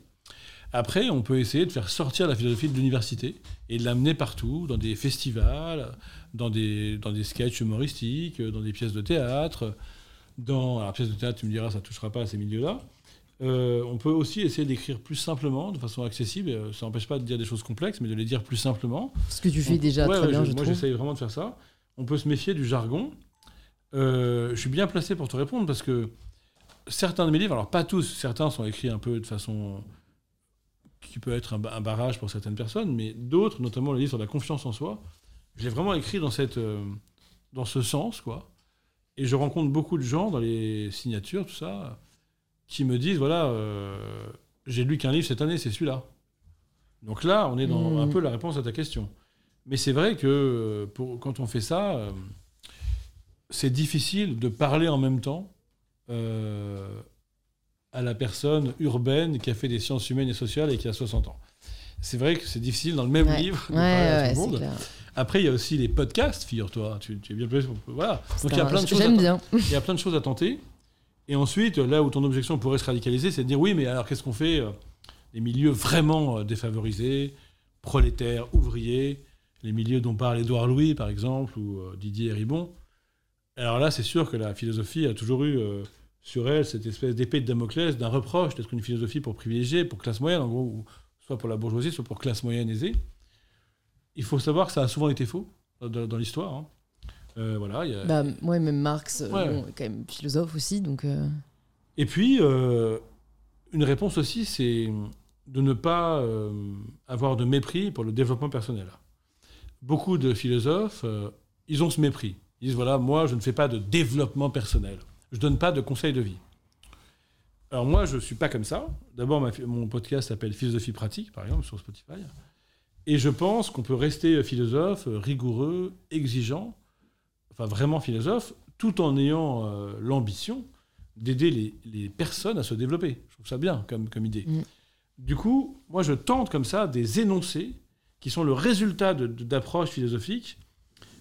Après, on peut essayer de faire sortir la philosophie de l'université et de l'amener partout, dans des festivals, dans des, dans des sketchs humoristiques, dans des pièces de théâtre. Dans alors, pièces de théâtre, tu me diras, ça ne touchera pas à ces milieux-là. Euh, on peut aussi essayer d'écrire plus simplement, de façon accessible. Euh, Ça n'empêche pas de dire des choses complexes, mais de les dire plus simplement. Ce que tu fais On- déjà Ouais, très ouais, bien, je- je Moi, j'essaye vraiment de faire ça. On peut se méfier du jargon. Euh, je suis bien placé pour te répondre parce que certains de mes livres, alors pas tous, certains sont écrits un peu de façon qui peut être un, ba- un barrage pour certaines personnes, mais d'autres, notamment le livre sur la confiance en soi, je l'ai vraiment écrit dans, cette, euh, dans ce sens, quoi. Et je rencontre beaucoup de gens dans les signatures, tout ça, qui me disent voilà, euh, j'ai lu qu'un livre cette année, c'est celui-là. Donc là, on est dans Mm. un peu la réponse à ta question. Mais c'est vrai que euh, pour, quand on fait ça, euh, c'est difficile de parler en même temps euh, à la personne urbaine qui a fait des sciences humaines et sociales et qui a 60 ans. C'est vrai que c'est difficile dans le même Ouais. livre de Ouais, parler à ouais, tout le c'est monde. clair. Après, il y a aussi les podcasts, figure-toi. Tu, tu es bien placé Voilà. Donc il y a plein de choses. à bien. il y a plein de choses à tenter. Et ensuite, là où ton objection pourrait se radicaliser, c'est de dire oui, mais alors qu'est-ce qu'on fait euh, les milieux vraiment euh, défavorisés, prolétaires, ouvriers, les milieux dont parle Édouard Louis, par exemple, ou euh, Didier Ribon. Alors là, c'est sûr que la philosophie a toujours eu sur elle cette espèce d'épée de Damoclès, d'un reproche d'être une philosophie pour privilégier, pour classe moyenne, en gros, soit pour la bourgeoisie, soit pour classe moyenne aisée. Il faut savoir que ça a souvent été faux dans, dans l'histoire. hein. Euh, voilà, il y a- Bah, ouais, même Marx, euh, Ouais. bon, quand même philosophe aussi, donc. euh, Et puis, une réponse aussi, c'est de ne pas avoir de mépris pour le développement personnel. Beaucoup de philosophes, ils ont ce mépris. Ils disent, voilà, moi, je ne fais pas de développement personnel. Je ne donne pas de conseils de vie. Alors moi, je ne suis pas comme ça. D'abord, mon podcast s'appelle Philosophie pratique, par exemple, sur Spotify. Et je pense qu'on peut rester philosophe, rigoureux, exigeant, enfin vraiment philosophe, tout en ayant euh, l'ambition d'aider les, les personnes à se développer. Je trouve ça bien comme, comme idée. Mm. Du coup, moi, je tente comme ça des énoncés qui sont le résultat d'approches philosophiques,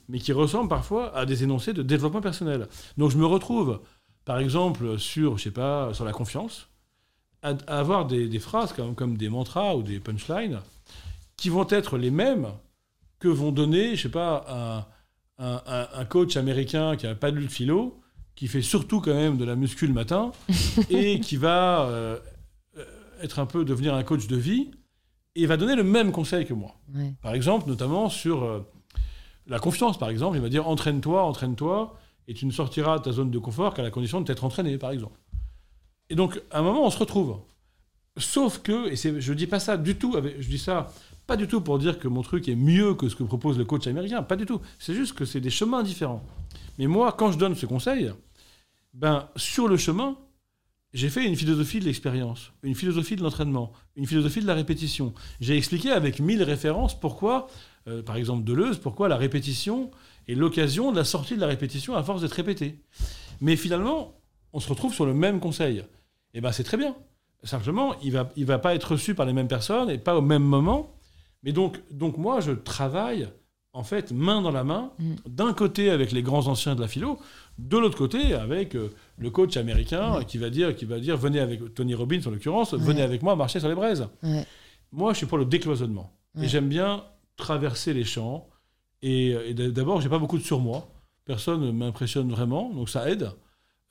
mais qui ressemblent parfois à des énoncés de développement personnel. Donc, je me retrouve, par exemple, sur, je sais pas, sur la confiance, à, à avoir des, des phrases comme, comme des mantras ou des punchlines qui vont être les mêmes que vont donner, je sais pas, un, un- un- un coach américain qui n'a pas lu le philo, qui fait surtout quand même de la muscu le matin, [laughs] et qui va euh, euh, être un peu devenir un coach de vie, et va donner le même conseil que moi. ouais. Par exemple, notamment sur euh, la confiance, par exemple, il va dire entraîne-toi, entraîne-toi, et tu ne sortiras de ta zone de confort qu'à la condition de t'être entraîné, par exemple. Et donc, à un moment, on se retrouve. Sauf que, et je dis pas ça du tout, avec- je dis ça pas du tout pour dire que mon truc est mieux que ce que propose le coach américain, pas du tout. C'est juste que c'est des chemins différents. Mais moi, quand je donne ce conseil, ben, sur le chemin, j'ai fait une philosophie de l'expérience, une philosophie de l'entraînement, une philosophie de la répétition. J'ai expliqué avec mille références pourquoi, euh, par exemple Deleuze, pourquoi la répétition est l'occasion de la sortie de la répétition à force d'être répétée. Mais finalement, on se retrouve sur le même conseil. Et ben c'est très bien. Simplement, il va, il va pas être reçu par les mêmes personnes et pas au même moment. Mais donc, donc moi, je travaille en fait main dans la main, Mm. d'un côté avec les grands anciens de la philo, de l'autre côté avec euh, le coach américain qui va dire, qui va dire, venez avec Tony Robbins en l'occurrence, venez avec moi marcher sur les braises. Ouais. Moi, je suis pour le décloisonnement. Ouais. Et j'aime bien traverser les champs. Et, et d- d'abord, j'ai pas beaucoup de surmoi. Personne ne m'impressionne vraiment, donc ça aide.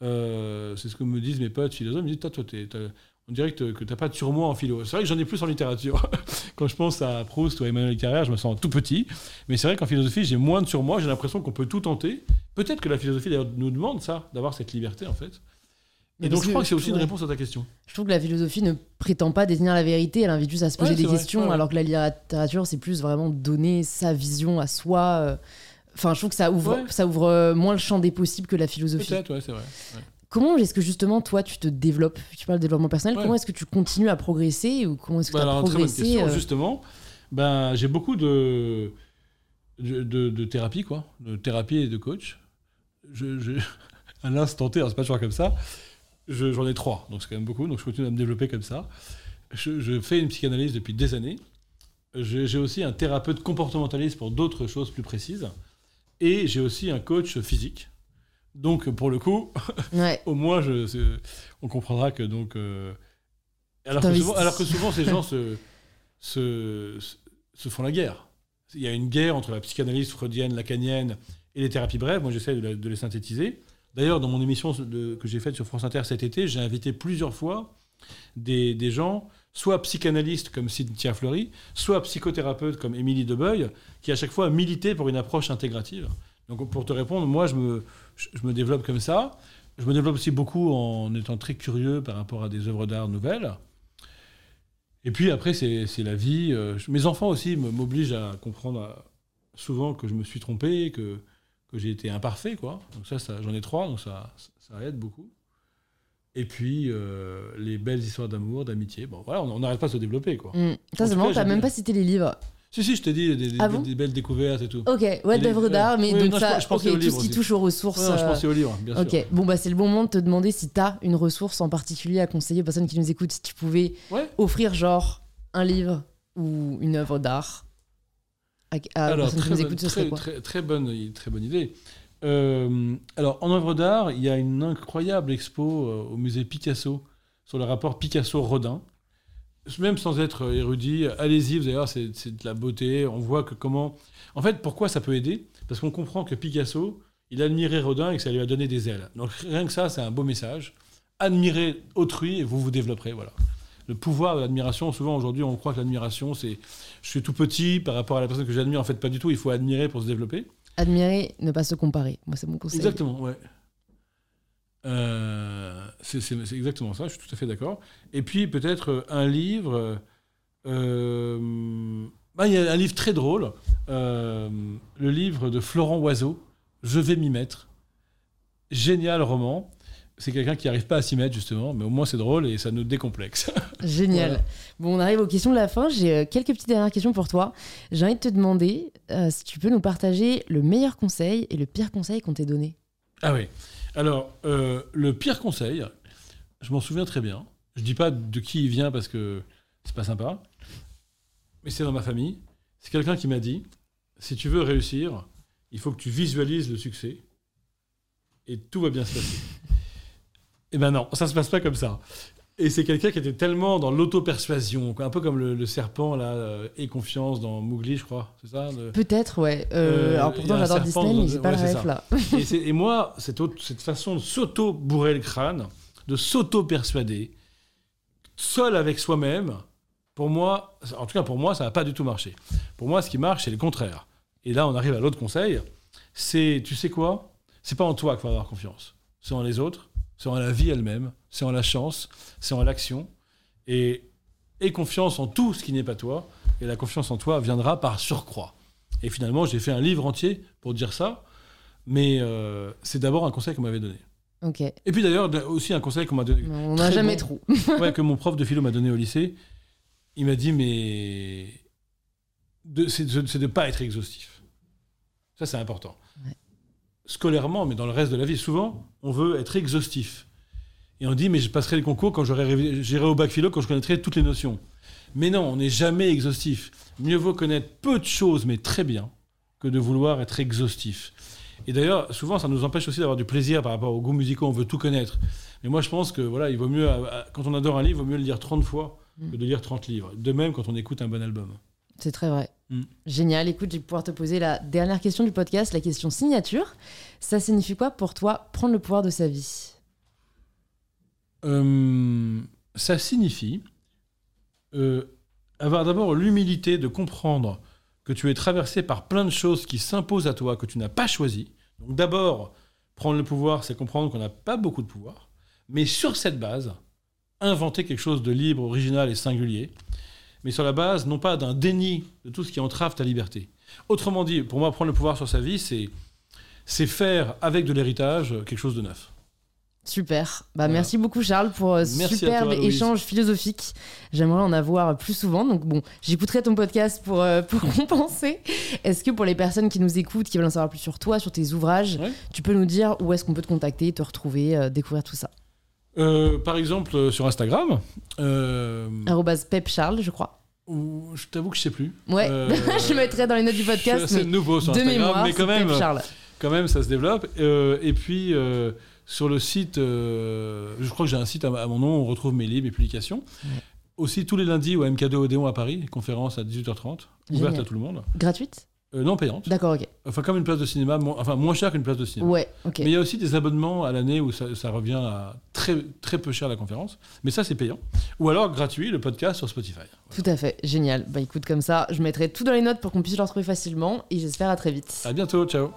Euh, c'est ce que me disent mes potes philosophes. Ils me disent, toi, toi, t'as- on dirait que tu n'as pas de surmoi en philo. C'est vrai que j'en ai plus en littérature. [laughs] Quand je pense à Proust ou à Emmanuel Carrère, je me sens tout petit. Mais c'est vrai qu'en philosophie, j'ai moins de surmoi. J'ai l'impression qu'on peut tout tenter. Peut-être que la philosophie d'ailleurs, nous demande ça, d'avoir cette liberté en fait. Et donc je crois que c'est aussi une réponse à ta question. Je trouve que la philosophie ne prétend pas détenir la vérité, elle invite juste à se poser Ouais, des vrai, questions, alors que la littérature, c'est plus vraiment donner sa vision à soi. euh. Enfin, je trouve que ça ouvre, Ouais. ça ouvre euh, moins le champ des possibles que la philosophie. Peut-être, ouais, c'est vrai. Comment est-ce que justement, toi, tu te développes? Tu parles de développement personnel, Ouais. comment est-ce que tu continues à progresser ou comment est-ce que Bah, tu as alors, très bonne progressé question. euh, Justement, ben, j'ai beaucoup de, de, de- de thérapie, quoi, de thérapie et de coach. Je, je, [laughs] à l'instant T, c'est pas toujours comme ça, je- j'en ai trois, donc c'est quand même beaucoup, donc je continue à me développer comme ça. Je, je fais une psychanalyse depuis des années. J'ai aussi un thérapeute comportementaliste pour d'autres choses plus précises. Et j'ai aussi un coach physique. Donc, pour le coup, [laughs] Ouais. au moins, je, on comprendra que donc. euh, alors, que souvent, alors que souvent, ces gens se, se, se font la guerre. Il y a une guerre entre la psychanalyse freudienne, lacanienne et les thérapies brèves. Moi, j'essaie de, de les synthétiser. D'ailleurs, dans mon émission de- que j'ai faite sur France Inter cet été, j'ai invité plusieurs fois des, des gens, soit psychanalystes comme Cynthia Fleury, soit psychothérapeutes comme Émilie Debeuil, qui à chaque fois militaient pour une approche intégrative. Donc, pour te répondre, moi, je me, je, me développe comme ça. Je me développe aussi beaucoup en étant très curieux par rapport à des œuvres d'art nouvelles. Et puis après, c'est la vie. Euh, mes enfants aussi m'obligent à comprendre euh, souvent que je me suis trompé, que, que j'ai été imparfait. Quoi. Donc ça, ça j'en ai trois, donc ça, ça aide beaucoup. Et puis, euh, les belles histoires d'amour, d'amitié. Bon, voilà, on n'arrête pas de se développer. Quoi. Mm. En Ça, c'est marrant, t'as même pas cité les livres. Si, si, je t'ai dit, des, Ah des- bon des belles découvertes et tout. Ok, ouais, d'œuvres d'art, mais donc non, ça, pense- je pensais ok, aux tout ce qui touche aux ressources. Ouais, non, je euh, pensais au livre, bien Ok, sûr. bon bah c'est le bon moment de te demander si t'as une ressource en particulier à conseiller aux personnes qui nous écoutent, si tu pouvais Ouais. offrir genre un livre ou une œuvre d'art à, à alors, personnes qui nous écoutent, ce très, serait quoi très, très bonne, très bonne idée. Euh, alors, en œuvre d'art, il y a une incroyable expo euh, au musée Picasso sur le rapport Picasso-Rodin. Même sans être érudit, allez-y, d'ailleurs, c'est de la beauté. On voit que comment. En fait, pourquoi ça peut aider? Parce qu'on comprend que Picasso, il admirait Rodin et que ça lui a donné des ailes. Donc rien que ça, c'est un beau message. Admirez autrui et vous vous développerez. Voilà. Le pouvoir de l'admiration, souvent aujourd'hui, on croit que l'admiration, c'est je suis tout petit par rapport à la personne que j'admire. En fait, pas du tout. Il faut admirer pour se développer. Admirer, ne pas se comparer. Moi, c'est mon conseil. Exactement, ouais. Euh, c'est exactement ça, je suis tout à fait d'accord. Et puis peut-être euh, un livre. Euh, bah, il y a un livre très drôle, le livre de Florent Oiseau, Je vais m'y mettre. Génial roman. C'est quelqu'un qui n'arrive pas à s'y mettre justement, mais au moins c'est drôle et ça nous décomplexe. [laughs] Génial. Bon, on arrive aux questions de la fin. J'ai quelques petites dernières questions pour toi. J'ai envie de te demander si tu peux nous partager le meilleur conseil et le pire conseil qu'on t'ait donné. Ah oui. Alors, euh, le pire conseil, je m'en souviens très bien. Je dis pas de qui il vient parce que c'est pas sympa, mais c'est dans ma famille. C'est quelqu'un qui m'a dit si tu veux réussir, il faut que tu visualises le succès et tout va bien se passer. Eh ben non, ça se passe pas comme ça. Et c'est quelqu'un qui était tellement dans l'auto-persuasion, un peu comme le, serpent là, euh, et confiance dans Mowgli, je crois, c'est ça Peut-être, ouais. Euh, euh, alors pourtant j'adore Disney, mais j'ai pas le rêve là. [laughs] [laughs] et, moi, cette, cette façon de s'auto-bourrer le crâne, de s'auto-persuader, seul avec soi-même, pour moi, en tout cas pour moi, ça n'a pas du tout marché. Pour moi, ce qui marche, c'est le contraire. Et là, on arrive à l'autre conseil, c'est, tu sais quoi? C'est pas en toi qu'il faut avoir confiance, c'est en les autres c'est en la vie elle-même, c'est en la chance, c'est en l'action. Et aie confiance en tout ce qui n'est pas toi, et la confiance en toi viendra par surcroît. Et finalement, j'ai fait un livre entier pour dire ça, mais euh, c'est d'abord un conseil qu'on m'avait donné. Ok. Et puis d'ailleurs, aussi un conseil qu'on m'a donné. On n'a jamais trop. [laughs] ouais, que mon prof de philo m'a donné au lycée. Il m'a dit, mais c'est de ne pas être exhaustif. Ça, c'est important scolairement, mais dans le reste de la vie. Souvent, on veut être exhaustif. Et on dit, mais je passerai les concours quand j'irai au bac philo, quand je connaîtrai toutes les notions. Mais non, on n'est jamais exhaustif. Mieux vaut connaître peu de choses, mais très bien, que de vouloir être exhaustif. Et d'ailleurs, souvent, ça nous empêche aussi d'avoir du plaisir par rapport aux goûts musicaux. On veut tout connaître. Mais moi, je pense que voilà, il vaut mieux, quand on adore un livre, il vaut mieux le lire 30 fois que de lire 30 livres. De même, quand on écoute un bon album. C'est très vrai. Mm. Génial. Écoute, je vais pouvoir te poser la dernière question du podcast, la question signature. Ça signifie quoi pour toi prendre le pouvoir de sa vie? Euh, Ça signifie euh, avoir d'abord l'humilité de comprendre que tu es traversé par plein de choses qui s'imposent à toi, que tu n'as pas choisi. Donc d'abord, prendre le pouvoir, c'est comprendre qu'on n'a pas beaucoup de pouvoir. Mais sur cette base, inventer quelque chose de libre, original et singulier mais sur la base, non pas d'un déni de tout ce qui entrave ta liberté. Autrement dit, pour moi, prendre le pouvoir sur sa vie, c'est, c'est faire avec de l'héritage quelque chose de neuf. Super. Bah, Merci beaucoup Charles pour ce euh, superbe échange philosophique. J'aimerais en avoir plus souvent. Donc bon, j'écouterai ton podcast pour, euh, pour [laughs] compenser. Est-ce que pour les personnes qui nous écoutent, qui veulent en savoir plus sur toi, sur tes ouvrages, tu peux nous dire où est-ce qu'on peut te contacter, te retrouver, euh, découvrir tout ça? Euh, par exemple, euh, sur Instagram. Euh, Pep Charles, je crois. je t'avoue que je sais plus. Ouais, [laughs] je mettrai dans les notes du podcast. C'est nouveau sur Instagram, mais quand même, quand même, ça se développe. et puis sur le site, je crois que j'ai un site à, mon nom, on retrouve mes livres, mes publications. Aussi tous les lundis au MK2 Odéon à Paris, conférence à 18h30, ouverte à tout le monde. Gratuite? Euh, non payante. D'accord, ok. Enfin, comme une place de cinéma, enfin moins cher qu'une place de cinéma. Ouais, ok. Mais il y a aussi des abonnements à l'année où ça, revient à très, très peu cher la conférence. Mais ça, c'est payant. Ou alors gratuit, le podcast sur Spotify. Tout à fait, génial. Bah écoute, comme ça, je mettrai tout dans les notes pour qu'on puisse le retrouver facilement. Et j'espère à très vite. À bientôt, ciao.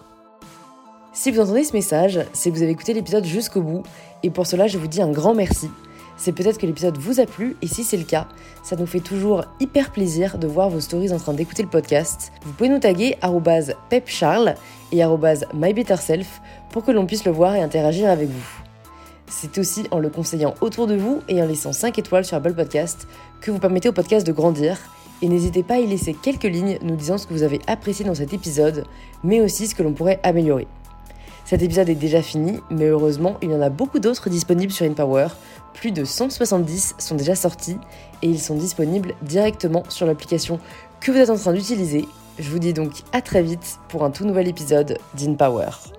Si vous entendez ce message, c'est que vous avez écouté l'épisode jusqu'au bout. Et pour cela, je vous dis un grand merci c'est peut-être que l'épisode vous a plu et si c'est le cas, ça nous fait toujours hyper plaisir de voir vos stories en train d'écouter le podcast. Vous pouvez nous taguer pepcharles et mybetterself pour que l'on puisse le voir et interagir avec vous. C'est aussi en le conseillant autour de vous et en laissant 5 étoiles sur Apple Podcast que vous permettez au podcast de grandir. Et n'hésitez pas à y laisser quelques lignes nous disant ce que vous avez apprécié dans cet épisode, mais aussi ce que l'on pourrait améliorer. Cet épisode est déjà fini, mais heureusement, il y en a beaucoup d'autres disponibles sur InPower, plus de 170 sont déjà sortis et ils sont disponibles directement sur l'application que vous êtes en train d'utiliser. Je vous dis donc à très vite pour un tout nouvel épisode d'InPower.